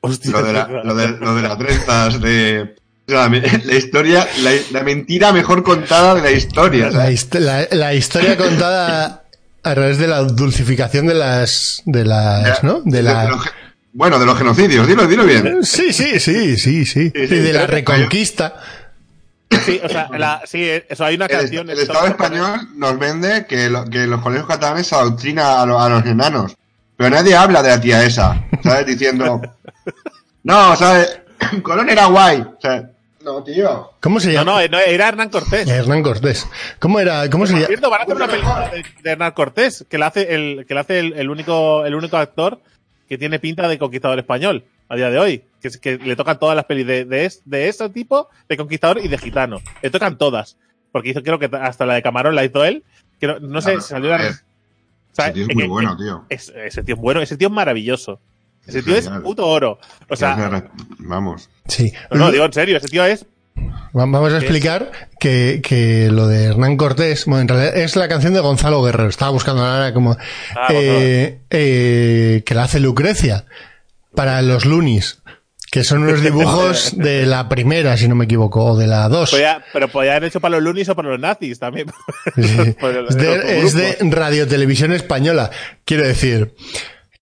S1: Hostia,
S2: Lo de, la, lo de, lo de las trenzas, de. la historia, la, la mentira mejor contada de la historia.
S3: La, historia contada a través de la dulcificación de las, de las, ¿no? De la,
S2: los bueno, de los genocidios, dilo, dilo bien.
S3: sí, sí, sí, sí, sí. Y
S2: sí,
S3: de la reconquista.
S1: Sí, o sea, la, sí, eso hay una
S2: El,
S1: canción.
S2: el Estado español nos vende que, lo- que los colegios catalanes se adoctrina a, lo- a los enanos. Pero nadie habla de la tía esa, ¿sabes? Diciendo, no, ¿sabes? Colón era guay. Sea, no, tío.
S3: ¿Cómo se llama?
S1: no, no, era Hernán Cortés.
S3: Hernán Cortés. ¿Cómo era? ¿Cómo se llama?
S1: cierto, van a hacer una película de, de Hernán Cortés, que la hace el, que la hace el, el único, el único actor que tiene pinta de conquistador español a día de hoy. Que, le tocan todas las pelis de, de, es- de ese tipo, de conquistador y de gitano. Le tocan todas. Porque hizo, creo que hasta la de Camarón la hizo él. Que no, no sé,
S2: Claro,
S1: salió la. Sea,
S2: Ese tío es muy bueno, tío.
S1: es- ese tío es bueno, ese tío es maravilloso. Ese
S2: Es
S1: tío es puto oro. O sea,
S2: Vamos.
S3: Sí.
S1: no, no, digo en serio, ese tío es.
S3: Vamos a explicar que, que lo de Hernán Cortés, bueno, en realidad es la canción de Gonzalo Guerrero. Estaba buscando ahora como
S1: Ah,
S3: eh, eh, que la hace Lucrecia para los Lunis, que son unos dibujos de la primera, si no me equivoco, o de la dos.
S1: Podía- pero podía haber hecho para los lunis o para los nazis también.
S3: Sí. Es de, es de. Radio Televisión Española. Quiero decir,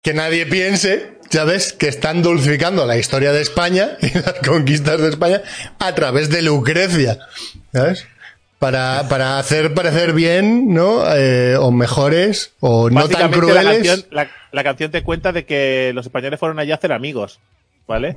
S3: que nadie piense, ¿sabes?, que están dulcificando la historia de España y las conquistas de España a través de Lucrecia, ¿sabes? Para, para hacer parecer bien, ¿no? Eh, o mejores, o no tan
S1: Básicamente, La
S3: crueles.
S1: canción, la, la canción te cuenta de que los españoles fueron allá a hacer amigos, ¿vale?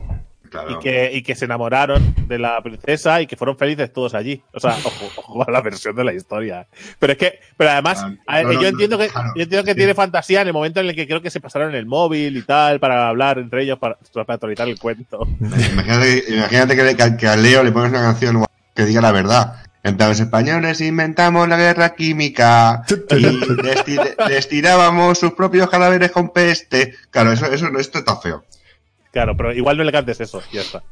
S2: Claro.
S1: Y, que, y que se enamoraron de la princesa y que fueron felices todos allí. O sea, ojo, ojo a la versión de la historia. Pero es que, pero además, a
S2: no,
S1: yo entiendo que,
S2: claro,
S1: yo entiendo que
S2: sí.
S1: tiene fantasía en el momento en el que creo que se pasaron el móvil y tal para hablar entre ellos para, para actualizar el cuento.
S2: Imagínate, imagínate que, que- que a Leo le pones una canción que diga la verdad. En plan, los españoles inventamos la guerra química y desti- destinábamos sus propios cadáveres con peste. Claro, eso, eso, esto está feo.
S1: Claro, pero igual no le cantes eso, ya está.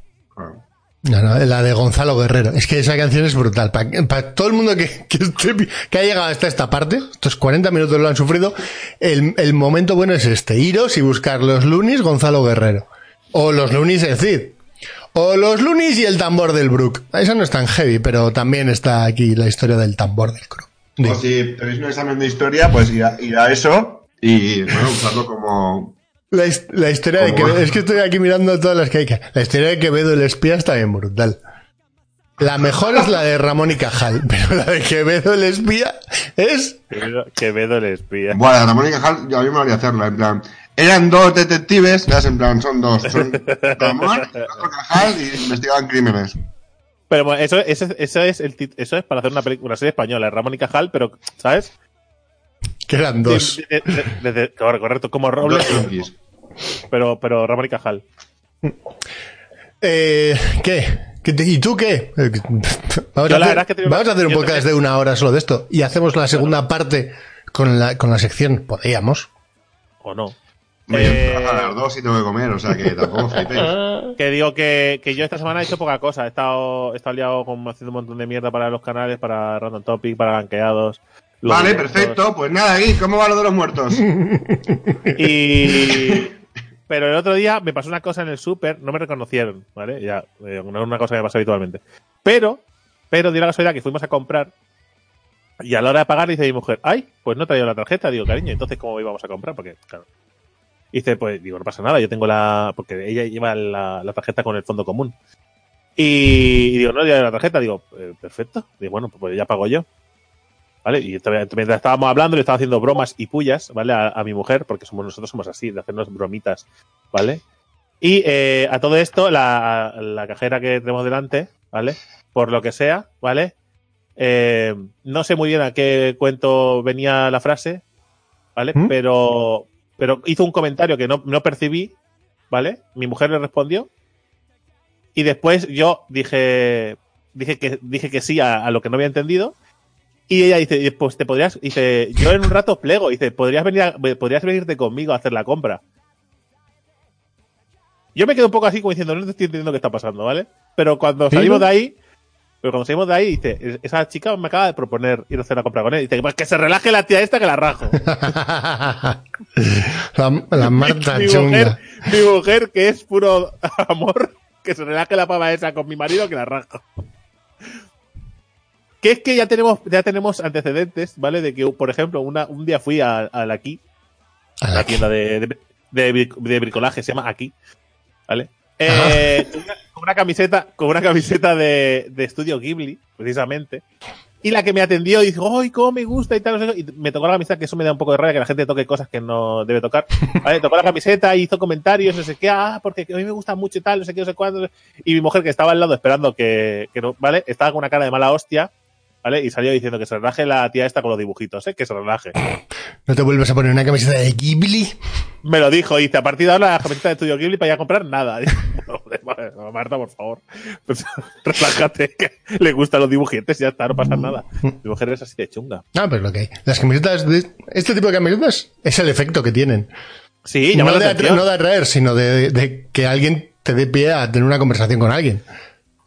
S3: No, no, la de Gonzalo Guerrero. Es que esa canción es brutal. Para todo el mundo que, que, esté- que ha llegado hasta esta parte, estos 40 minutos lo han sufrido, el, el momento bueno es este. Iros y buscar los Lunis Gonzalo Guerrero. O los Lunis el Cid. O los Lunis y el tambor del Brook. Esa no es tan heavy, pero también está aquí la historia del tambor del Crook.
S2: O si tenéis un examen de historia, pues ir a, ir a eso y bueno, usarlo como.
S3: La, la historia de. Quevedo, es que estoy aquí mirando todas las que hay. que- La historia de Quevedo el espía está bien brutal. La mejor es la de Ramón y Cajal, pero la de Quevedo el espía es...
S1: Quevedo, Quevedo el espía.
S2: Bueno, la Ramón y Cajal, yo a mí me haría hacerla, en plan. Eran dos detectives, ¿sabes? En plan, son dos. Son Ramón y otro Cajal y investigaban crímenes.
S1: Pero bueno, eso, eso, eso es el eso es para hacer una película, una serie española, Ramón y Cajal, pero, ¿sabes?
S3: Que eran dos.
S1: De- de- de- de- correcto, correcto, como Robles, pero, pero Ramón y Cajal.
S3: Eh, ¿Qué? ¿Qué te- ¿Y tú qué? Eh, Vamos, a hacer,
S1: que
S3: vamos a hacer un podcast de una hora solo de esto y hacemos la segunda parte con la, con la sección. Podríamos.
S1: ¿O no?
S2: Me
S1: Eh,
S2: a las dos y tengo que comer, o sea que tampoco flipéis.
S1: Que digo que, que yo esta semana he hecho poca cosa. He estado, he estado liado con haciendo un montón de mierda para los canales, para Random Topic, para ganqueados. Los
S2: Vale, perfecto. Pues nada, Gui, ¿cómo va lo de los muertos?
S1: Y. Pero el otro día me pasó una cosa en el súper, no me reconocieron, ¿vale? Ya, eh, no es una cosa que me pasa habitualmente. Pero, pero dio la casualidad que fuimos a comprar y a la hora de pagar dice mi mujer, ay, pues no he traído la tarjeta. Digo, cariño, entonces ¿cómo íbamos a comprar? Porque, claro. Y dice, pues digo, no pasa nada, yo tengo la. Porque ella lleva la, la tarjeta con el fondo común. Y, digo, no traído la tarjeta. Digo, eh, perfecto. Digo, bueno, pues ya pago yo. ¿Vale? Y mientras estábamos hablando, le estaba haciendo bromas y pullas, ¿vale? A, a mi mujer, porque somos nosotros somos así, de hacernos bromitas, ¿vale? Y eh, a todo esto, la, la cajera que tenemos delante, ¿vale? Por lo que sea, ¿vale? Eh, no sé muy bien a qué cuento venía la frase, ¿vale?
S3: ¿Mm?
S1: Pero, pero hizo un comentario que no, no percibí, ¿vale? Mi mujer le respondió. Y después yo dije, dije que, dije que sí a, a lo que no había entendido. Y ella dice, pues te podrías, dice, yo en un rato plego, dice, podrías venir, a- podrías venirte conmigo a hacer la compra. Yo me quedo un poco así como diciendo, no te estoy entendiendo qué está pasando, ¿vale? Pero cuando salimos de ahí, pero cuando salimos de ahí, dice, esa chica me acaba de proponer ir a hacer la compra con él. Dice, pues que se relaje la tía esta que la rajo.
S3: la, la Marta
S1: mi,
S3: chunga.
S1: mujer, mi mujer, que es puro amor, que se relaje la pava esa con mi marido que la rajo. Que es que ya tenemos, ya tenemos antecedentes, ¿vale? De que, por ejemplo, una, un día fui a, a la Aquí,
S3: A la
S1: la tienda de, de, de bric- de bricolaje, se llama Aquí, ¿vale? Eh, con, una, con una camiseta, con una camiseta de, de estudio Ghibli, precisamente. Y la que me atendió dijo, ¡ay, cómo me gusta! y tal, no sé y me tocó la camiseta, que eso me da un poco de rabia, que la gente toque cosas que no debe tocar. ¿Vale? Tocó la camiseta, hizo comentarios, no sé qué, ah, porque a mí me gusta mucho y tal, no sé qué, no sé cuándo. Y mi mujer, que estaba al lado esperando que, que no, ¿vale? Estaba con una cara de mala hostia, ¿vale? Y salió diciendo que se relaje la tía esta con los dibujitos, ¿eh? Que se relaje.
S3: No te vuelves a poner una camiseta de Ghibli.
S1: Me lo dijo, dice, a partir de ahora la camiseta de Estudio Ghibli para ir a comprar nada. Marta, por favor. Pues, relájate, que le gustan los dibujitos y ya está, no pasa nada. Mi mujer es así de chunga.
S3: Ah, pero lo que hay. Las camisetas de este tipo de camisetas es el efecto que tienen.
S1: Sí,
S3: no,
S1: la
S3: de
S1: atención.
S3: atra- no de atraer, sino de, de que alguien te dé pie a tener una conversación con alguien.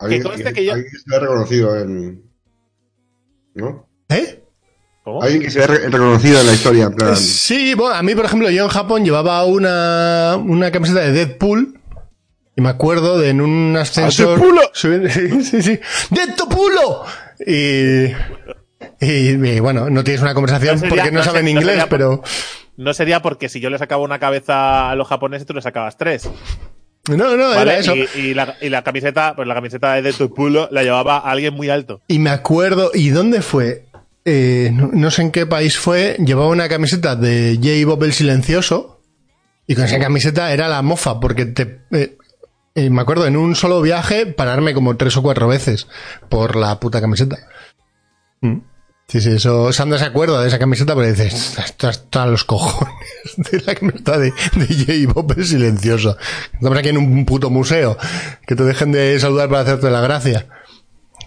S2: Alguien
S1: conste que yo-
S2: alguien que se ve reconocido en. ¿No?
S3: ¿Eh?
S1: ¿Cómo?
S2: Alguien que se ve re- reconocido en la historia, en plan.
S3: Sí, bueno, a mí, por ejemplo, yo en Japón llevaba una, una camiseta de Deadpool. Y me acuerdo de en un ascensor.
S1: ¡Deadpool!
S3: subiendo- Sí, sí, sí. ¡Deadpool! Y, y, y, bueno, no tienes una conversación
S1: No sería-
S3: porque no,
S1: no
S3: saben inglés,
S1: por-
S3: pero.
S1: No sería porque si yo le sacaba una cabeza a los japoneses, tú le sacabas tres.
S3: No, no,
S1: ¿vale?
S3: era eso.
S1: Y, y la, y la camiseta, pues la camiseta de tu pulo la llevaba alguien muy alto.
S3: Y me acuerdo, ¿y dónde fue? Eh, no, no sé en qué país fue, llevaba una camiseta de J. Bob el Silencioso, y con esa camiseta era la mofa, porque te... eh, eh, me acuerdo, en un solo viaje, pararme como tres o cuatro veces por la puta camiseta. Mm. Sí, sí, eso, Sandra se acuerda de esa camiseta, pero dices, está los cojones de la camiseta de, de J. Bob Silencioso. Estamos aquí en un puto museo, que te dejen de saludar para hacerte la gracia.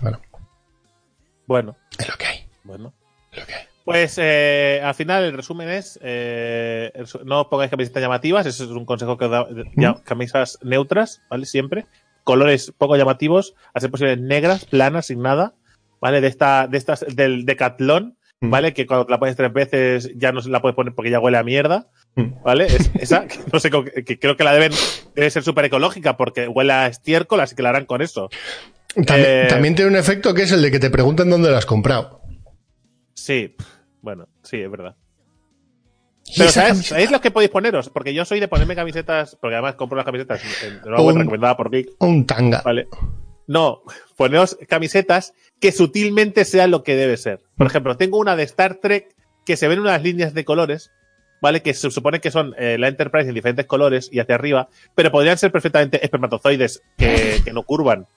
S3: Bueno,
S1: Bueno,
S3: es lo que hay.
S1: bueno.
S3: es lo que hay.
S1: Pues eh, al final el resumen es eh, no os pongáis camisetas llamativas, eso es un consejo que os da, ya, camisas neutras, ¿vale? Siempre. colores poco llamativos, a ser posible negras, planas, sin nada, ¿vale? De esta, de estas, del Decathlon,
S3: Mm.
S1: ¿vale? Que cuando la pones tres veces ya no se la puedes poner porque ya huele a mierda,
S3: Mm.
S1: ¿vale? Es- esa, que no sé, que creo que la deben, debe ser súper ecológica porque huele a estiércol, así que la harán con eso.
S3: También,
S1: Eh,
S3: también tiene un efecto que es el de que te preguntan dónde lo has comprado.
S1: Sí, bueno, sí, es verdad.
S3: ¿Y
S1: Pero ¿sabes? ¿sabéis lo que podéis poneros? Porque yo soy de ponerme camisetas, porque además compro las camisetas en una web
S3: Un-
S1: recomendada por Geek,
S3: Un tanga.
S1: ¿vale? No, poneos camisetas que sutilmente sean lo que debe ser. Por ejemplo, tengo una de Star Trek que se ven unas líneas de colores, ¿vale? Que se supone que son eh, la Enterprise en diferentes colores y hacia arriba, pero podrían ser perfectamente espermatozoides que, que no curvan,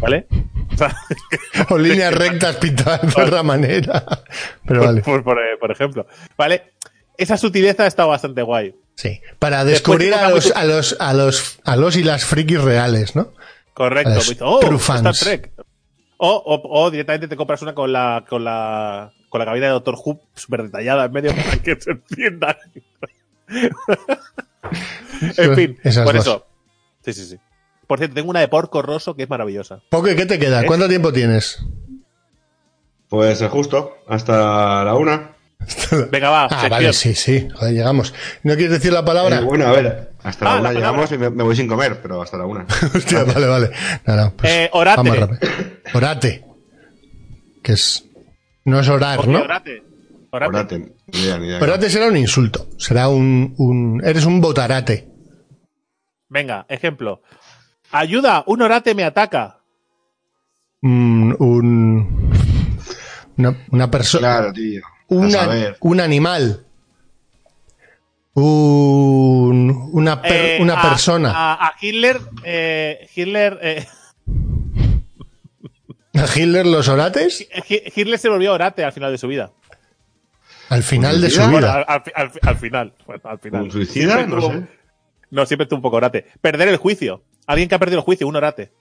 S1: ¿vale? O sea,
S3: O líneas rectas pintadas de otra manera. Pero
S1: por,
S3: vale.
S1: por- por- por ejemplo, ¿vale? Esa sutileza ha estado bastante guay.
S3: Sí. Para descubrir a los, a los, a los, a los y las frikis reales, ¿no?
S1: Correcto. Dice, oh,
S3: true
S1: Star. Trek. O, o, o directamente te compras una con la, con la, con la cabina de Doctor Who súper detallada en medio para que se entienda. en fin,
S3: Esas
S1: por
S3: dos.
S1: eso. Sí, sí, sí. Por cierto, tengo una de porco roso que es maravillosa.
S3: Poke, ¿qué te queda?
S1: ¿Eh?
S3: ¿Cuánto tiempo tienes?
S2: Pues justo, hasta la una.
S1: Venga, va.
S3: Ah, vale, sí, sí. Joder, llegamos. ¿No quieres decir la palabra?
S2: Eh, bueno, a ver, hasta la
S1: Ah,
S2: una
S1: la
S2: llegamos y me, me voy sin comer, pero hasta la una.
S3: Hostia, vale, vale. No, no, pues
S1: Eh, orate.
S3: vamos rápido. Orate. Que es. No es orar, ¿no?
S1: orate. Orate.
S2: Orate,
S3: será un insulto. Será un. un eres un botarate.
S1: Venga, ejemplo. Ayuda, un orate me ataca.
S3: Un. un una, una persona.
S2: Claro, tío.
S3: Una- un animal. Un, una, per-
S1: Eh,
S3: una
S1: a-
S3: persona.
S1: A, a Hitler, eh, Hitler, eh,
S3: ¿A Hitler los orates?
S1: Hi- Hitler se volvió orate al final de su vida.
S3: Al final de su vida.
S1: al, al- al- al final. Bueno, al final.
S2: ¿Un suicida?
S1: Siempre
S2: No
S1: tuvo-
S2: sé.
S1: No, siempre tuvo un poco orate. Perder el juicio. Alguien que ha perdido el juicio, un orate.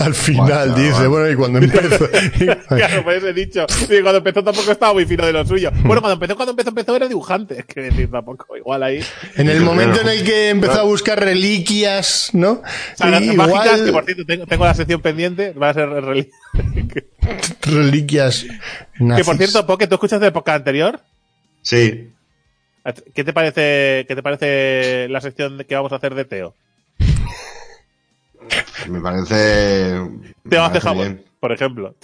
S3: Al final,
S2: Bueno,
S3: dice. Bueno, y cuando empezó.
S1: Claro, por eso he dicho. Sí, cuando empezó tampoco estaba muy fino de lo suyo. Bueno, cuando empezó, cuando empezó, empezó era dibujante. Es que decir, tampoco. Igual ahí.
S3: En el
S2: Sí,
S3: momento en el que empezó a buscar reliquias, ¿no?
S1: O sea, las
S3: Y
S1: mágicas, que por
S3: igual
S1: cierto, tengo, tengo la sección pendiente. Va a ser reli- que,
S3: reliquias
S1: que,
S3: nazis.
S1: por cierto, Poke, ¿tú escuchas de época anterior?
S2: Sí.
S1: ¿Qué te parece, qué te parece la sección que vamos a hacer de Teo?
S2: Me parece.
S1: Teo hace
S2: parece
S1: jabón,
S2: bien.
S1: por ejemplo.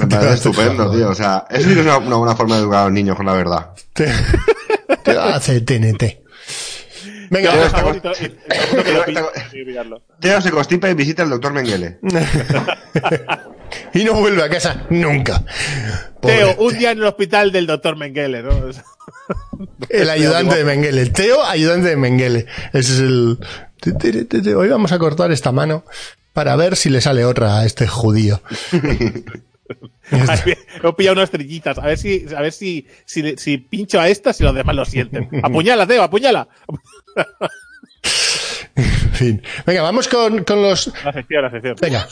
S2: Me parece estupendo, tío. O sea, eso sí que es una, una buena forma de educar a los niños con la verdad.
S3: Te, te hace TNT. Venga,
S1: Teo
S2: se constipa y visita al doctor Mengele.
S3: y no vuelve a casa nunca.
S1: Teo, un día en el hospital del doctor Mengele, ¿no?
S3: El ayudante de Mengele. Teo, ayudante de Mengele. Ese es el. Hoy vamos a cortar esta mano para ver si le sale otra a este judío.
S1: He pillado unas estrellitas. A ver si, a ver si, si, si pincho a estas y los demás lo sienten. Apuñala, Teo, apuñala.
S3: En fin. Venga, vamos con, con los.
S1: La sección, la sección.
S3: Venga.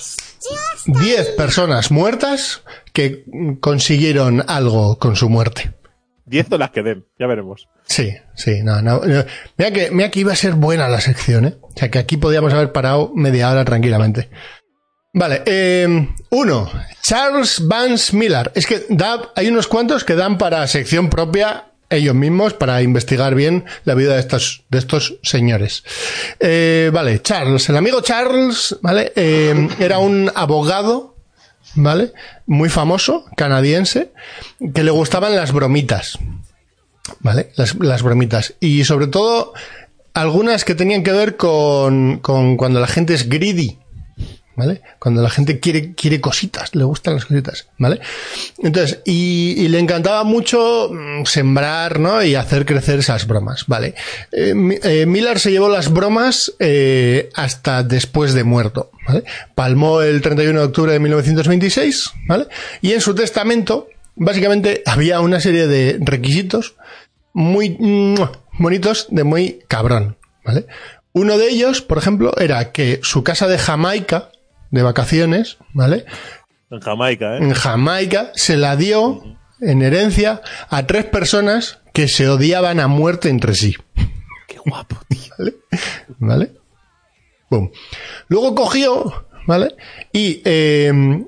S3: 10 personas muertas que consiguieron algo con su muerte.
S1: Diez son las que den, ya veremos.
S3: Sí, sí, no, no. no. Mira que, mira que iba a ser buena la sección, ¿eh? O sea, que aquí podíamos haber parado media hora tranquilamente. Vale, eh, uno, Charles Vance Miller. Es que da, hay unos cuantos que dan para sección propia ellos mismos para investigar bien la vida de estos, de estos señores. Eh, vale, Charles, el amigo Charles, ¿vale? Eh, era un abogado, ¿vale? Muy famoso, canadiense, que le gustaban las bromitas. ¿Vale? Las, las bromitas. Y sobre todo, algunas que tenían que ver con, con cuando la gente es greedy. ¿Vale? Cuando la gente quiere, quiere cositas, le gustan las cositas, ¿vale? Entonces, y, le encantaba mucho mm, sembrar, ¿no? Y hacer crecer esas bromas, ¿vale? Eh, eh, Miller se llevó las bromas eh, hasta después de muerto, ¿vale? Palmó el 31 de octubre de 1926, ¿vale? Y en su testamento, básicamente, había una serie de requisitos muy mm, bonitos de muy cabrón, ¿vale? Uno de ellos, por ejemplo, era que su casa de Jamaica, de vacaciones, ¿vale?
S1: En Jamaica, ¿eh?
S3: En Jamaica se la dio en herencia a tres personas que se odiaban a muerte entre sí,
S1: Qué guapo, tío.
S3: ¿vale? ¿Vale? Boom. Luego cogió, ¿vale? Y eh, le-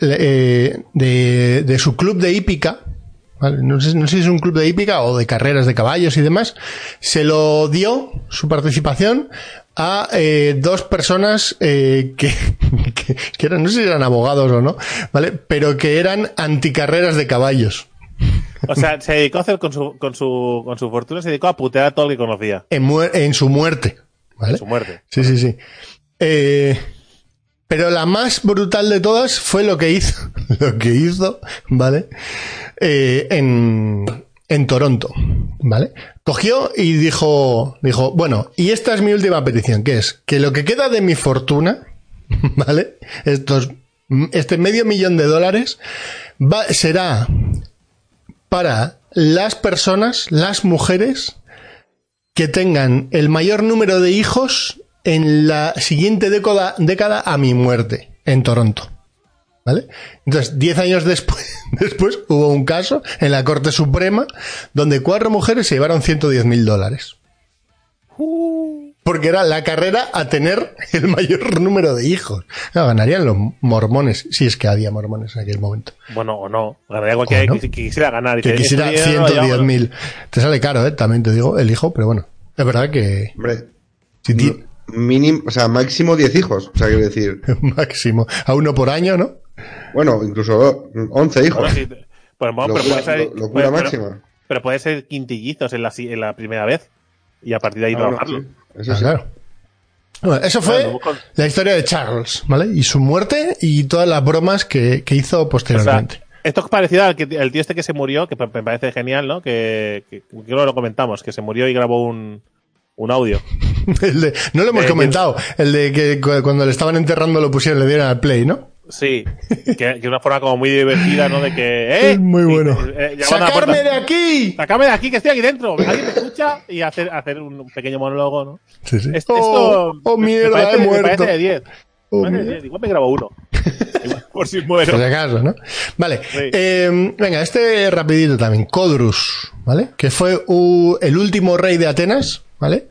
S3: eh, de, de su club de hípica, ¿vale? no, sé, no sé si es un club de hípica o de carreras de caballos y demás, se lo dio su participación a eh, dos personas eh, que, que, que eran, no sé si eran abogados o no, ¿vale? Pero que eran anticarreras de caballos.
S1: O sea, se dedicó a hacer con su, con su, con su fortuna, se dedicó a putear a todo el que conocía.
S3: En, en su muerte, ¿vale?
S1: Su muerte.
S3: Sí, sí, sí. Eh, pero la más brutal de todas fue lo que hizo, lo que hizo, ¿vale? Eh, en, en Toronto, ¿vale? Cogió y dijo, dijo, bueno, y esta es mi última petición, que es que lo que queda de mi fortuna, ¿vale? Estos, este medio millón de dólares va, será para las personas, las mujeres, que tengan el mayor número de hijos en la siguiente década, década a mi muerte en Toronto. ¿Vale? Entonces, diez años después, después hubo un caso en la Corte Suprema donde cuatro mujeres se llevaron 110 mil dólares. Porque era la carrera a tener el mayor número de hijos. Ganarían los mormones, si es que había mormones en aquel momento.
S1: Bueno, o no. Ganaría cualquiera
S3: ¿O no?
S1: que, quisiera ganar. Y
S3: Que quisiera
S1: "Este dinero lo
S3: 110
S1: llevamos".
S3: mil. Te sale caro, ¿eh? También te digo, el hijo, pero bueno. Es verdad que
S5: Hombre,
S3: si ti-
S5: mínimo, o sea, máximo 10 hijos. O sea, quiero decir,
S3: máximo a uno por año, ¿no?
S5: bueno, incluso 11 hijos.
S1: Bueno, sí, pero, bueno, pero
S5: Locura-
S1: puede ser,
S5: lo- locura
S1: pero-
S5: máxima.
S1: Pero puede ser quintillizos en la, en la primera vez. Y a partir de ahí
S5: Ah, bueno,
S1: trabajarlo.
S5: sí, eso
S3: Ah,
S5: sí.
S3: claro. Bueno, eso fue la historia de Charles, ¿vale? Y su muerte y todas las bromas que, que hizo
S1: O sea,
S3: posteriormente.
S1: esto es parecido al que, el tío este que se murió, que me parece genial, ¿no? Que, que, que creo que lo comentamos, que se murió y grabó un, un audio.
S3: El de- no lo hemos
S1: Eh,
S3: comentado. El de que cu- cuando le estaban enterrando lo pusieron, le dieron al play, ¿no?
S1: Sí, que, que una forma como muy divertida, ¿no? De que, ¡eh!
S3: Es muy
S1: Y,
S3: bueno.
S1: eh, la
S3: ¡Sacarme de aquí!
S1: ¡Sácame de aquí, que estoy aquí dentro! ¿Alguien me escucha? Y hacer, hacer un pequeño monólogo, ¿no?
S3: Sí, sí.
S1: Esto,
S3: oh,
S1: esto
S3: oh,
S1: me-
S3: mierda,
S1: me parece,
S3: he
S1: me
S3: muerto.
S1: parece de 10.
S3: Oh,
S1: Me parece de. 10. Igual me grabo uno. Por si muero.
S3: Por si acaso, ¿no? Vale.
S1: Sí.
S3: Eh, venga, este rapidito también. Codrus, ¿vale? Que fue u- el último rey de Atenas, ¿vale?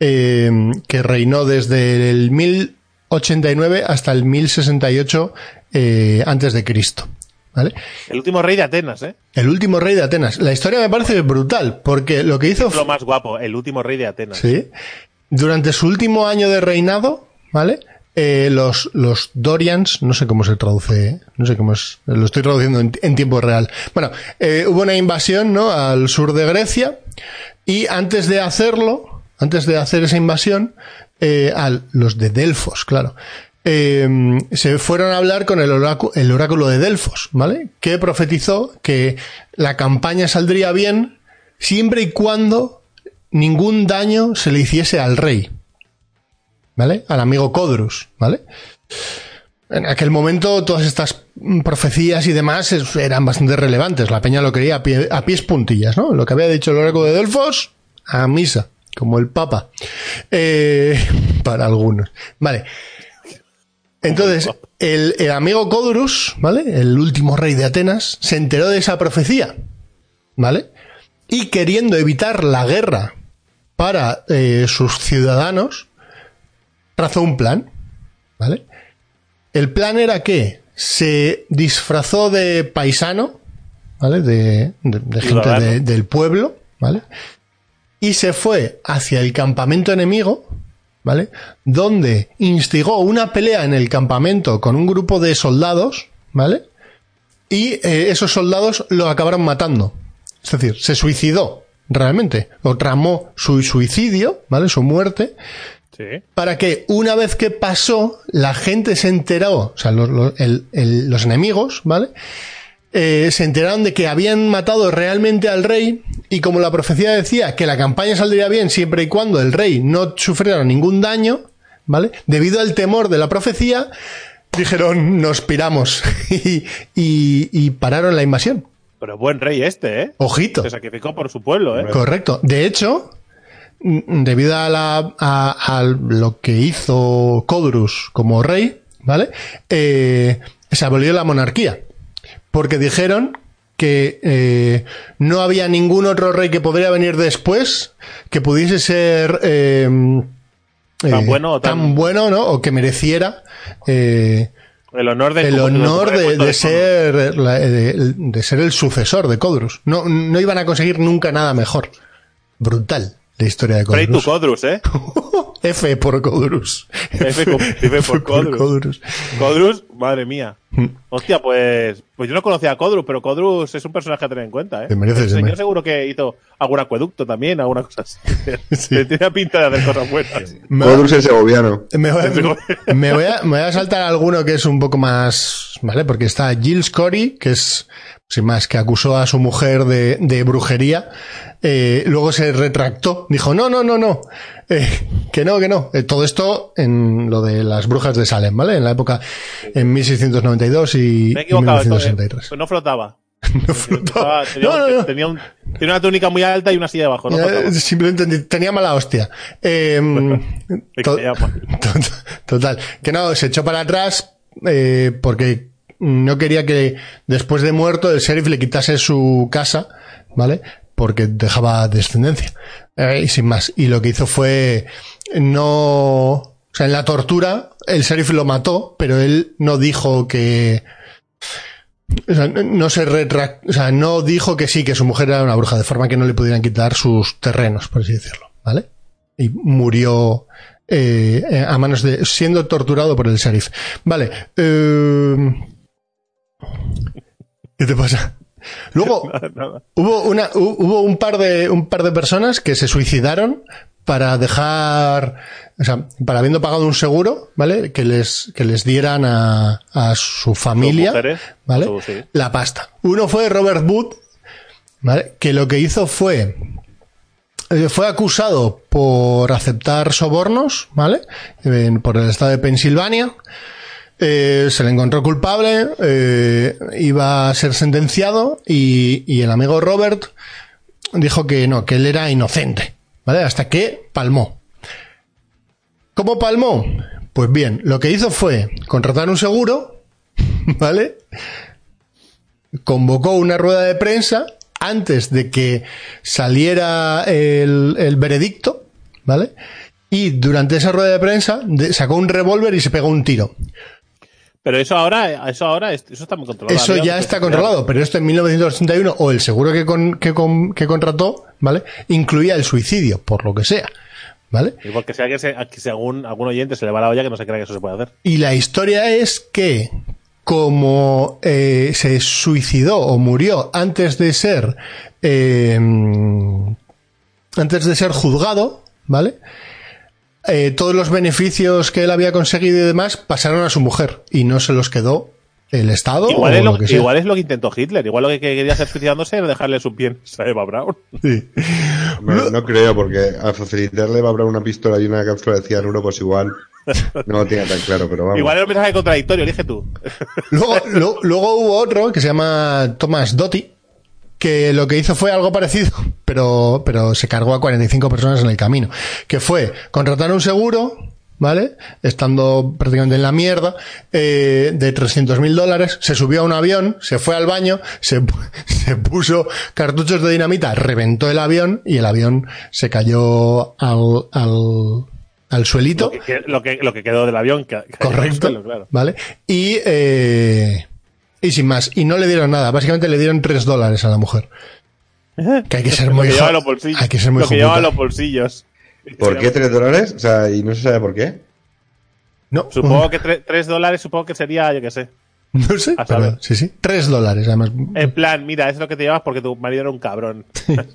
S3: Eh, que reinó desde el 1089 hasta el 1068 eh, antes de Cristo, ¿vale?
S1: El último rey de Atenas, ¿eh?
S3: El último rey de Atenas. La historia me parece brutal, porque lo que hizo
S1: Es lo más guapo, el último rey de Atenas.
S3: Sí. Durante su último año de reinado, ¿vale? Eh, los, los Dorians, no sé cómo se traduce, no sé cómo es, lo estoy traduciendo en, en tiempo real. Bueno, eh, hubo una invasión, ¿no? Al sur de Grecia y antes de hacerlo, antes de hacer esa invasión, eh, al, los de Delfos, claro, eh, se fueron a hablar con el, oráculo, el oráculo de Delfos, ¿vale? Que profetizó que la campaña saldría bien siempre y cuando ningún daño se le hiciese al rey. ¿Vale? Al amigo Codrus, ¿vale? En aquel momento todas estas profecías y demás eran bastante relevantes. La peña lo creía a, pie- a pies puntillas, ¿no? Lo que había dicho el oráculo de Delfos, a misa, como el Papa. Eh, para algunos. Vale. Entonces, el, el amigo Codrus, ¿vale? El último rey de Atenas, se enteró de esa profecía, ¿vale? Y queriendo evitar la guerra para eh, sus ciudadanos, trazó un plan, ¿vale? El plan era que se disfrazó de paisano, ¿vale? De, de- de gente de- del pueblo, ¿vale? Y se fue hacia el campamento enemigo, ¿vale? Donde instigó una pelea en el campamento con un grupo de soldados, ¿vale? Y eh, esos soldados lo acabaron matando. Es decir, se suicidó, realmente. O tramó su suicidio, ¿vale? Su muerte,
S1: Sí.
S3: para que una vez que pasó, la gente se enteró, o sea, los, los- el- el- los enemigos, ¿vale? Eh, se enteraron de que habían matado realmente al rey y como la profecía decía que la campaña saldría bien siempre y cuando el rey no sufriera ningún daño, ¿vale? Debido al temor de la profecía, dijeron, nos piramos y, y- y pararon la invasión.
S1: Pero buen rey este, ¿eh?
S3: Ojito.
S1: Se sacrificó por su pueblo, ¿eh?
S3: Correcto. De hecho, debido a, la, a, a lo que hizo Codrus como rey, ¿vale? Eh, se abolió la monarquía. Porque dijeron que eh, no había ningún otro rey que podría venir después que pudiese ser eh,
S1: Tan bueno o tan-
S3: bueno, ¿no? O que mereciera
S1: El honor de
S3: el honor de,
S1: puesto
S3: de
S1: de
S3: ser de, de ser el sucesor de Codrus. No, no iban a conseguir nunca nada mejor. Brutal la historia de
S1: Pray to
S3: Codrus.
S1: Codrus, ¿eh?
S3: F por Codrus.
S1: F por- F por Codrus.
S3: Codrus.
S1: Codrus, madre mía.
S3: Mm.
S1: Hostia, pues, pues yo no conocía a Codrus, pero Codrus es un personaje a tener en cuenta, ¿eh?
S3: Te mereces,
S1: El señor seguro que hizo algún acueducto también, alguna cosa así.
S3: Sí.
S1: Tiene pinta de hacer cosas buenas.
S3: Me-
S5: Codrus el segoviano.
S3: Me voy, a, me, voy a, me voy a saltar alguno que es un poco más, ¿vale? Porque está Jill Scory, que es, sin más, que acusó a su mujer de, de brujería. Eh, luego se retractó, dijo, no, no, no, no, eh, que no, que no. Eh, todo esto en lo de las brujas de Salem, ¿vale? En la época, en 1692 y,
S1: Me he
S3: y
S1: equivocado, esto,
S3: 1963.
S1: eh, no flotaba.
S3: No flotaba.
S1: Tenía,
S3: No, no, no.
S1: tenía un- tenía una túnica muy alta y una silla debajo, no
S3: Eh. Simplemente tenía mala hostia. Eh, to- to- Total. Que no, se echó para atrás eh, porque no quería que después de muerto el sheriff le quitase su casa, ¿vale? Porque dejaba descendencia. Eh, y sin más. Y lo que hizo fue no... O sea, en la tortura el sheriff lo mató, pero él no dijo que... O sea, no- se retrac- o sea, no dijo que sí, que su mujer era una bruja, de forma que no le pudieran quitar sus terrenos, por así decirlo, ¿vale? Y murió eh, a manos de, siendo torturado por el sheriff. Vale. eh, ¿Qué te pasa? Luego,
S1: Nada.
S3: Hubo una, hu- hubo un par de, un par de personas que se suicidaron para dejar, o sea, para habiendo pagado un seguro, ¿vale? Que les, que les dieran a, a su familia,
S1: mujeres,
S3: ¿vale?
S1: sí.
S3: La pasta. Uno fue Robert Wood, ¿vale? Que lo que hizo fue, eh, fue acusado por aceptar sobornos, ¿vale? Por el estado de Pensilvania. Eh, se le encontró culpable, eh, iba a ser sentenciado y, el amigo Robert dijo que no, que él era inocente, ¿vale? Hasta que palmó. ¿Cómo palmó? Pues bien, lo que hizo fue contratar un seguro, ¿vale? Convocó una rueda de prensa antes de que saliera el, veredicto, ¿vale? Y durante esa rueda de prensa sacó un revólver y se pegó un tiro.
S1: Pero eso ahora, eso ahora, es- eso está muy controlado.
S3: Eso ya está controlado, pero esto en 1981, o el seguro que, con- que, con- que contrató, ¿vale? Incluía el suicidio, por lo que sea, ¿vale?
S1: Y porque si, alguien si algún, algún oyente se le va la olla que no se crea que eso se puede hacer.
S3: Y la historia es que, como eh, se suicidó o murió antes de ser, eh, antes de ser juzgado, ¿vale? Eh, todos los beneficios que él había conseguido y demás pasaron a su mujer y no se los quedó el Estado
S1: Igual
S3: o
S1: es,
S3: lo
S1: lo,
S3: que sea.
S1: igual es lo que intentó Hitler. Igual lo que quería hacer suicidándose era dejarle sus bienes a Eva Braun.
S3: Sí.
S5: No, no creo, porque al facilitarle va a haber una pistola y una cápsula de cianuro, pues igual no lo tiene tan claro, pero vamos.
S1: Igual era un mensaje contradictorio, elige tú.
S3: Luego, lo- luego hubo otro que se llama Thomas Doty, que lo que hizo fue algo parecido, pero, pero se cargó a 45 personas en el camino. Que fue contratar un seguro, ¿vale? Estando prácticamente en la mierda, eh, de 300 mil dólares, se subió a un avión, se fue al baño, se, se puso cartuchos de dinamita, reventó el avión y el avión se cayó al, al, al suelito.
S1: Lo que, lo, que, lo que quedó del avión. que-
S3: Correcto.
S1: claro.
S3: ¿Vale? Y, eh, y sin más. Y no le dieron nada. Básicamente le dieron 3 dólares a la mujer. Que hay que ser
S1: Lo
S3: muy
S1: que llevaba los bolsillos.
S3: Hay que ser muy
S1: lo que llevaba los bolsillos.
S5: ¿Por qué 3 dólares? O sea, y no se sabe por qué.
S3: No,
S1: Supongo que 3 dólares, supongo que sería, yo qué sé.
S3: no sé. pero sí, sí. 3 dólares, además.
S1: En plan, mira, es lo que te llevas porque tu marido era un cabrón.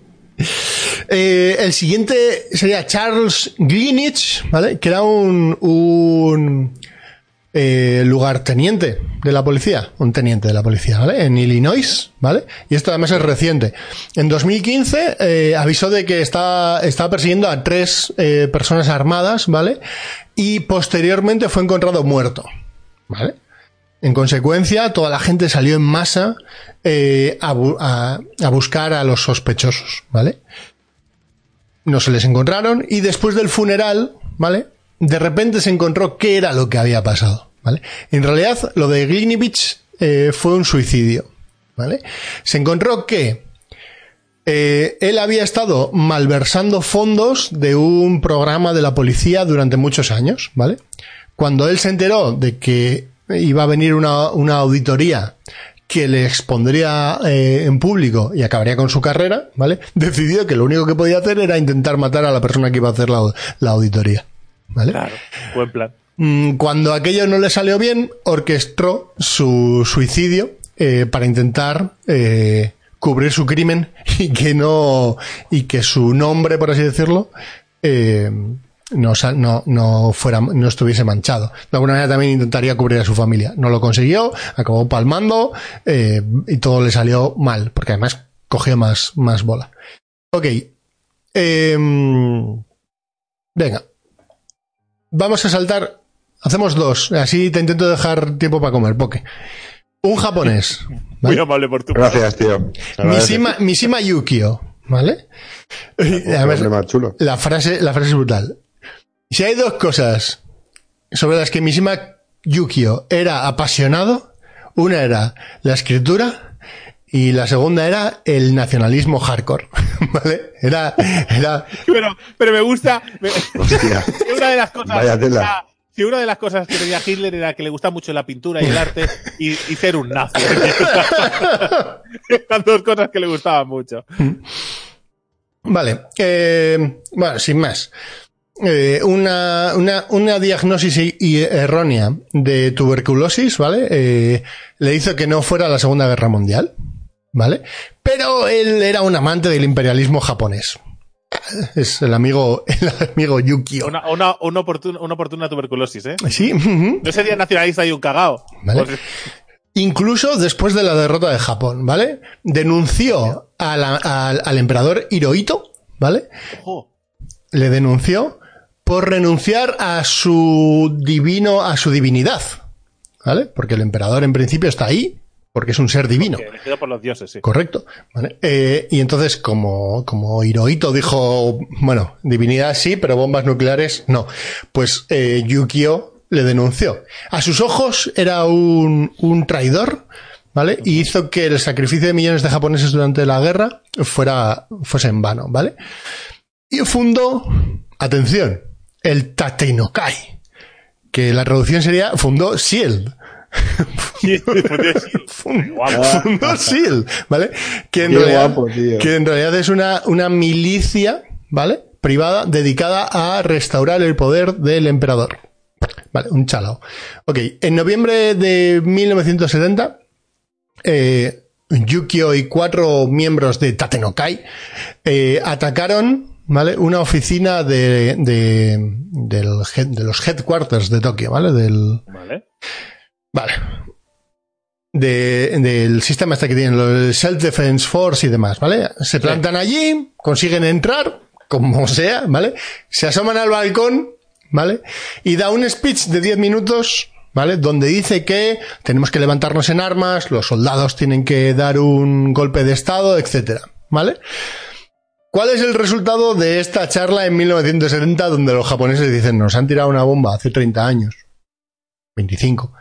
S3: Eh, el siguiente sería Charles Greenwich, ¿vale? Que era un, un eh, lugarteniente de la policía, un teniente de la policía, ¿vale? En Illinois, ¿vale? Y esto además es reciente. En 2015 eh, avisó de que estaba, estaba persiguiendo a tres eh, personas armadas, ¿vale? Y posteriormente fue encontrado muerto, ¿vale? En consecuencia, toda la gente salió en masa eh, a, a- a buscar a los sospechosos, ¿vale? No se les encontraron y después del funeral, ¿vale? De repente se encontró qué era lo que había pasado, ¿vale? En realidad, lo de Glinivich eh, fue un suicidio, ¿vale? Se encontró que Eh, él había estado malversando fondos de un programa de la policía durante muchos años, ¿vale? Cuando él se enteró de que iba a venir una, una auditoría que le expondría eh, en público y acabaría con su carrera, ¿vale? Decidió que lo único que podía hacer era intentar matar a la persona que iba a hacer la, la auditoría, ¿vale?
S1: Claro, buen plan.
S3: Mm, Cuando aquello no le salió bien, orquestó su suicidio eh, para intentar eh, cubrir su crimen y que no y que su nombre, por así decirlo, eh, no, no, no fuera no estuviese manchado. De alguna manera también intentaría cubrir a su familia. No lo consiguió, acabó palmando eh, y todo le salió mal, porque además cogió más, más bola. Ok. Em, venga. Vamos a saltar. Hacemos dos. Así te intento dejar tiempo para comer, Poke. Un japonés.
S1: Muy amable por tu
S5: Gracias, tío.
S3: Mishima, Mishima Yukio. ¿Vale? Además,
S5: más chulo.
S3: la frase, la frase es brutal. Si hay dos cosas sobre las que Mishima Yukio era apasionado, una era la escritura y la segunda era el nacionalismo hardcore. ¿Vale? Era, era,
S1: Pero, pero me gusta. me-
S5: Hostia.
S1: que una de las cosas.
S5: Vaya tela.
S1: sea, si una de las cosas que tenía Hitler era que le gusta mucho la pintura y el arte y, y ser un nazi. Eran dos cosas que le gustaban mucho.
S3: Vale, eh, bueno, sin más. Eh, una, una, una diagnosis errónea de tuberculosis, ¿vale? Eh, le hizo que no fuera a la Segunda Guerra Mundial, ¿vale? Pero él era un amante del imperialismo japonés. Es el amigo, el amigo Yukio.
S1: Una, una, una, oportuna, una oportuna tuberculosis, ¿eh?
S3: Sí, ujú.
S1: No sería nacionalista y un cagao.
S3: Vale.
S1: Pues-
S3: Incluso después de la derrota de Japón, ¿vale? Denunció a la- al, al emperador Hirohito, ¿vale?
S1: ojo,
S3: le denunció por renunciar a su divino, a su divinidad. ¿Vale? Porque el emperador en principio está ahí, porque es un ser divino.
S1: elegido por los dioses, sí.
S3: Correcto. ¿vale? Eh, y entonces, como, como Hirohito dijo, bueno, divinidad sí, pero bombas nucleares no. Pues eh, Yukio le denunció. A sus ojos era un, un traidor, ¿vale? Y hizo que el sacrificio de millones de japoneses durante la guerra fuera, fuese en vano, ¿vale? Y fundó, atención, el Tatenokai, que la traducción sería fundó SHIELD. Fundó SHIELD, ¿vale? Que en
S5: Qué
S3: realidad,
S5: guapo, tío.
S3: que en realidad es una, una milicia, ¿vale? Privada dedicada a restaurar el poder del emperador. Vale, un chalao. Ok, en noviembre de 1970, eh, Yukio y cuatro miembros de Tatenokai eh, atacaron, ¿vale? Una oficina de, de, del head- de los headquarters de Tokio, ¿vale? Del,
S1: Vale.
S3: Vale. De- del sistema este que tienen, los Self-Defense Force y demás, ¿vale? Se plantan allí, consiguen entrar, como sea, ¿vale? Se asoman al balcón, ¿vale? Y da un speech de 10 minutos, ¿vale? Donde dice que tenemos que levantarnos en armas, los soldados tienen que dar un golpe de estado, etcétera, ¿vale? ¿Cuál es el resultado de esta charla en 1970 donde los japoneses dicen nos han tirado una bomba hace 30 años? 25.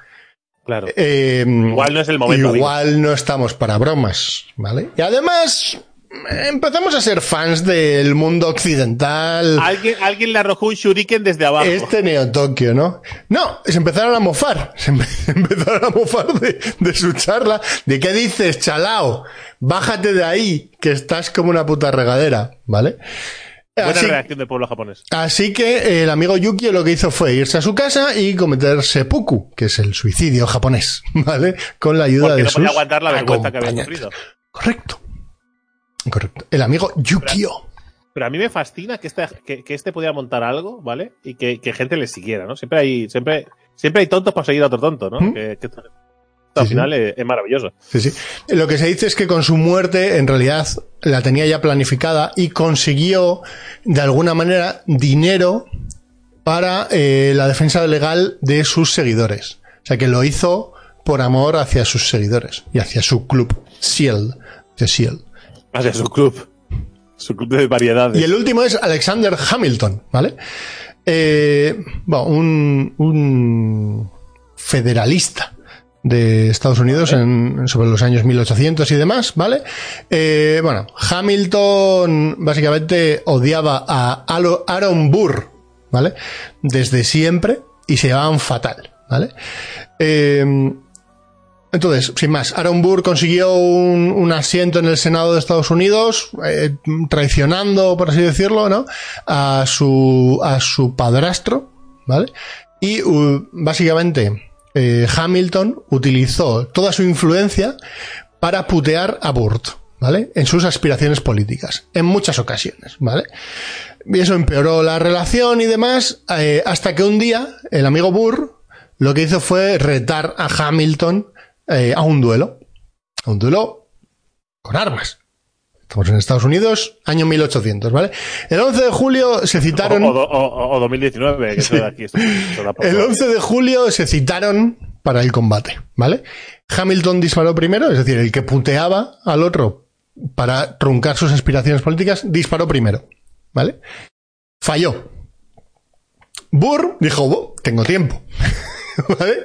S1: Claro.
S3: Eh,
S1: Igual no es el momento,
S3: Igual no estamos para bromas, ¿vale? Y además empezamos a ser fans del mundo occidental.
S1: Alguien, alguien le arrojó un shuriken desde abajo.
S3: Este Neo Tokio, ¿no? No, se empezaron a mofar. Se empezaron a mofar de, de su charla. ¿De qué dices, chalao? Bájate de ahí, que estás como una puta regadera, ¿vale?
S1: Buena
S3: Así-
S1: reacción del pueblo japonés.
S3: Así que el amigo Yukio lo que hizo fue irse a su casa y cometer seppuku, que es el suicidio japonés, ¿vale? Con la ayuda
S1: Porque
S3: de
S1: no
S3: sus
S1: podía aguantar la vergüenza que había sufrido.
S3: Correcto. Correcto. El amigo Yukio.
S1: Pero a mí me fascina que este, que, que este pudiera montar algo, ¿vale? Y que, que gente le siguiera, ¿no? Siempre hay, siempre, siempre hay tontos para seguir a otro tonto, ¿no?
S3: ¿Mm?
S1: Que, que al
S3: Sí, sí.
S1: final es, es maravilloso.
S3: Sí, sí. Lo que se dice es que con su muerte, en realidad, la tenía ya planificada y consiguió, de alguna manera, dinero para eh, la defensa legal de sus seguidores. O sea, que lo hizo por amor hacia sus seguidores y hacia su club, Shield. De Shield.
S1: Hacia su club. Su club de variedades.
S3: Y el último es Alexander Hamilton, ¿vale? Eh, bueno, un, un federalista, de Estados Unidos en, sobre los años 1800 y demás, ¿vale? Eh, bueno, Hamilton básicamente odiaba a Aaron Burr, ¿vale? Desde siempre y se llevaban fatal, ¿vale? Eh, entonces, sin más, Aaron Burr consiguió un, un asiento en el Senado de Estados Unidos, eh, traicionando, por así decirlo, ¿no? A su, a su padrastro, ¿vale? Y uh, básicamente eh, Hamilton utilizó toda su influencia para putear a Burt, ¿vale? En sus aspiraciones políticas, en muchas ocasiones, ¿vale? Y eso empeoró la relación y demás, eh, hasta que un día el amigo Burr lo que hizo fue retar a Hamilton eh, a un duelo. A un duelo con armas. Estamos en Estados Unidos, año 1800, ¿vale? El 11 de julio se citaron...
S1: O, o- o- o 2019, que de aquí.
S3: El 11 de julio se citaron para el combate, ¿vale? Hamilton disparó primero, es decir, el que puteaba al otro para truncar sus aspiraciones políticas, disparó primero, ¿vale? Falló. Burr dijo, "Bu, tengo tiempo, ¿vale?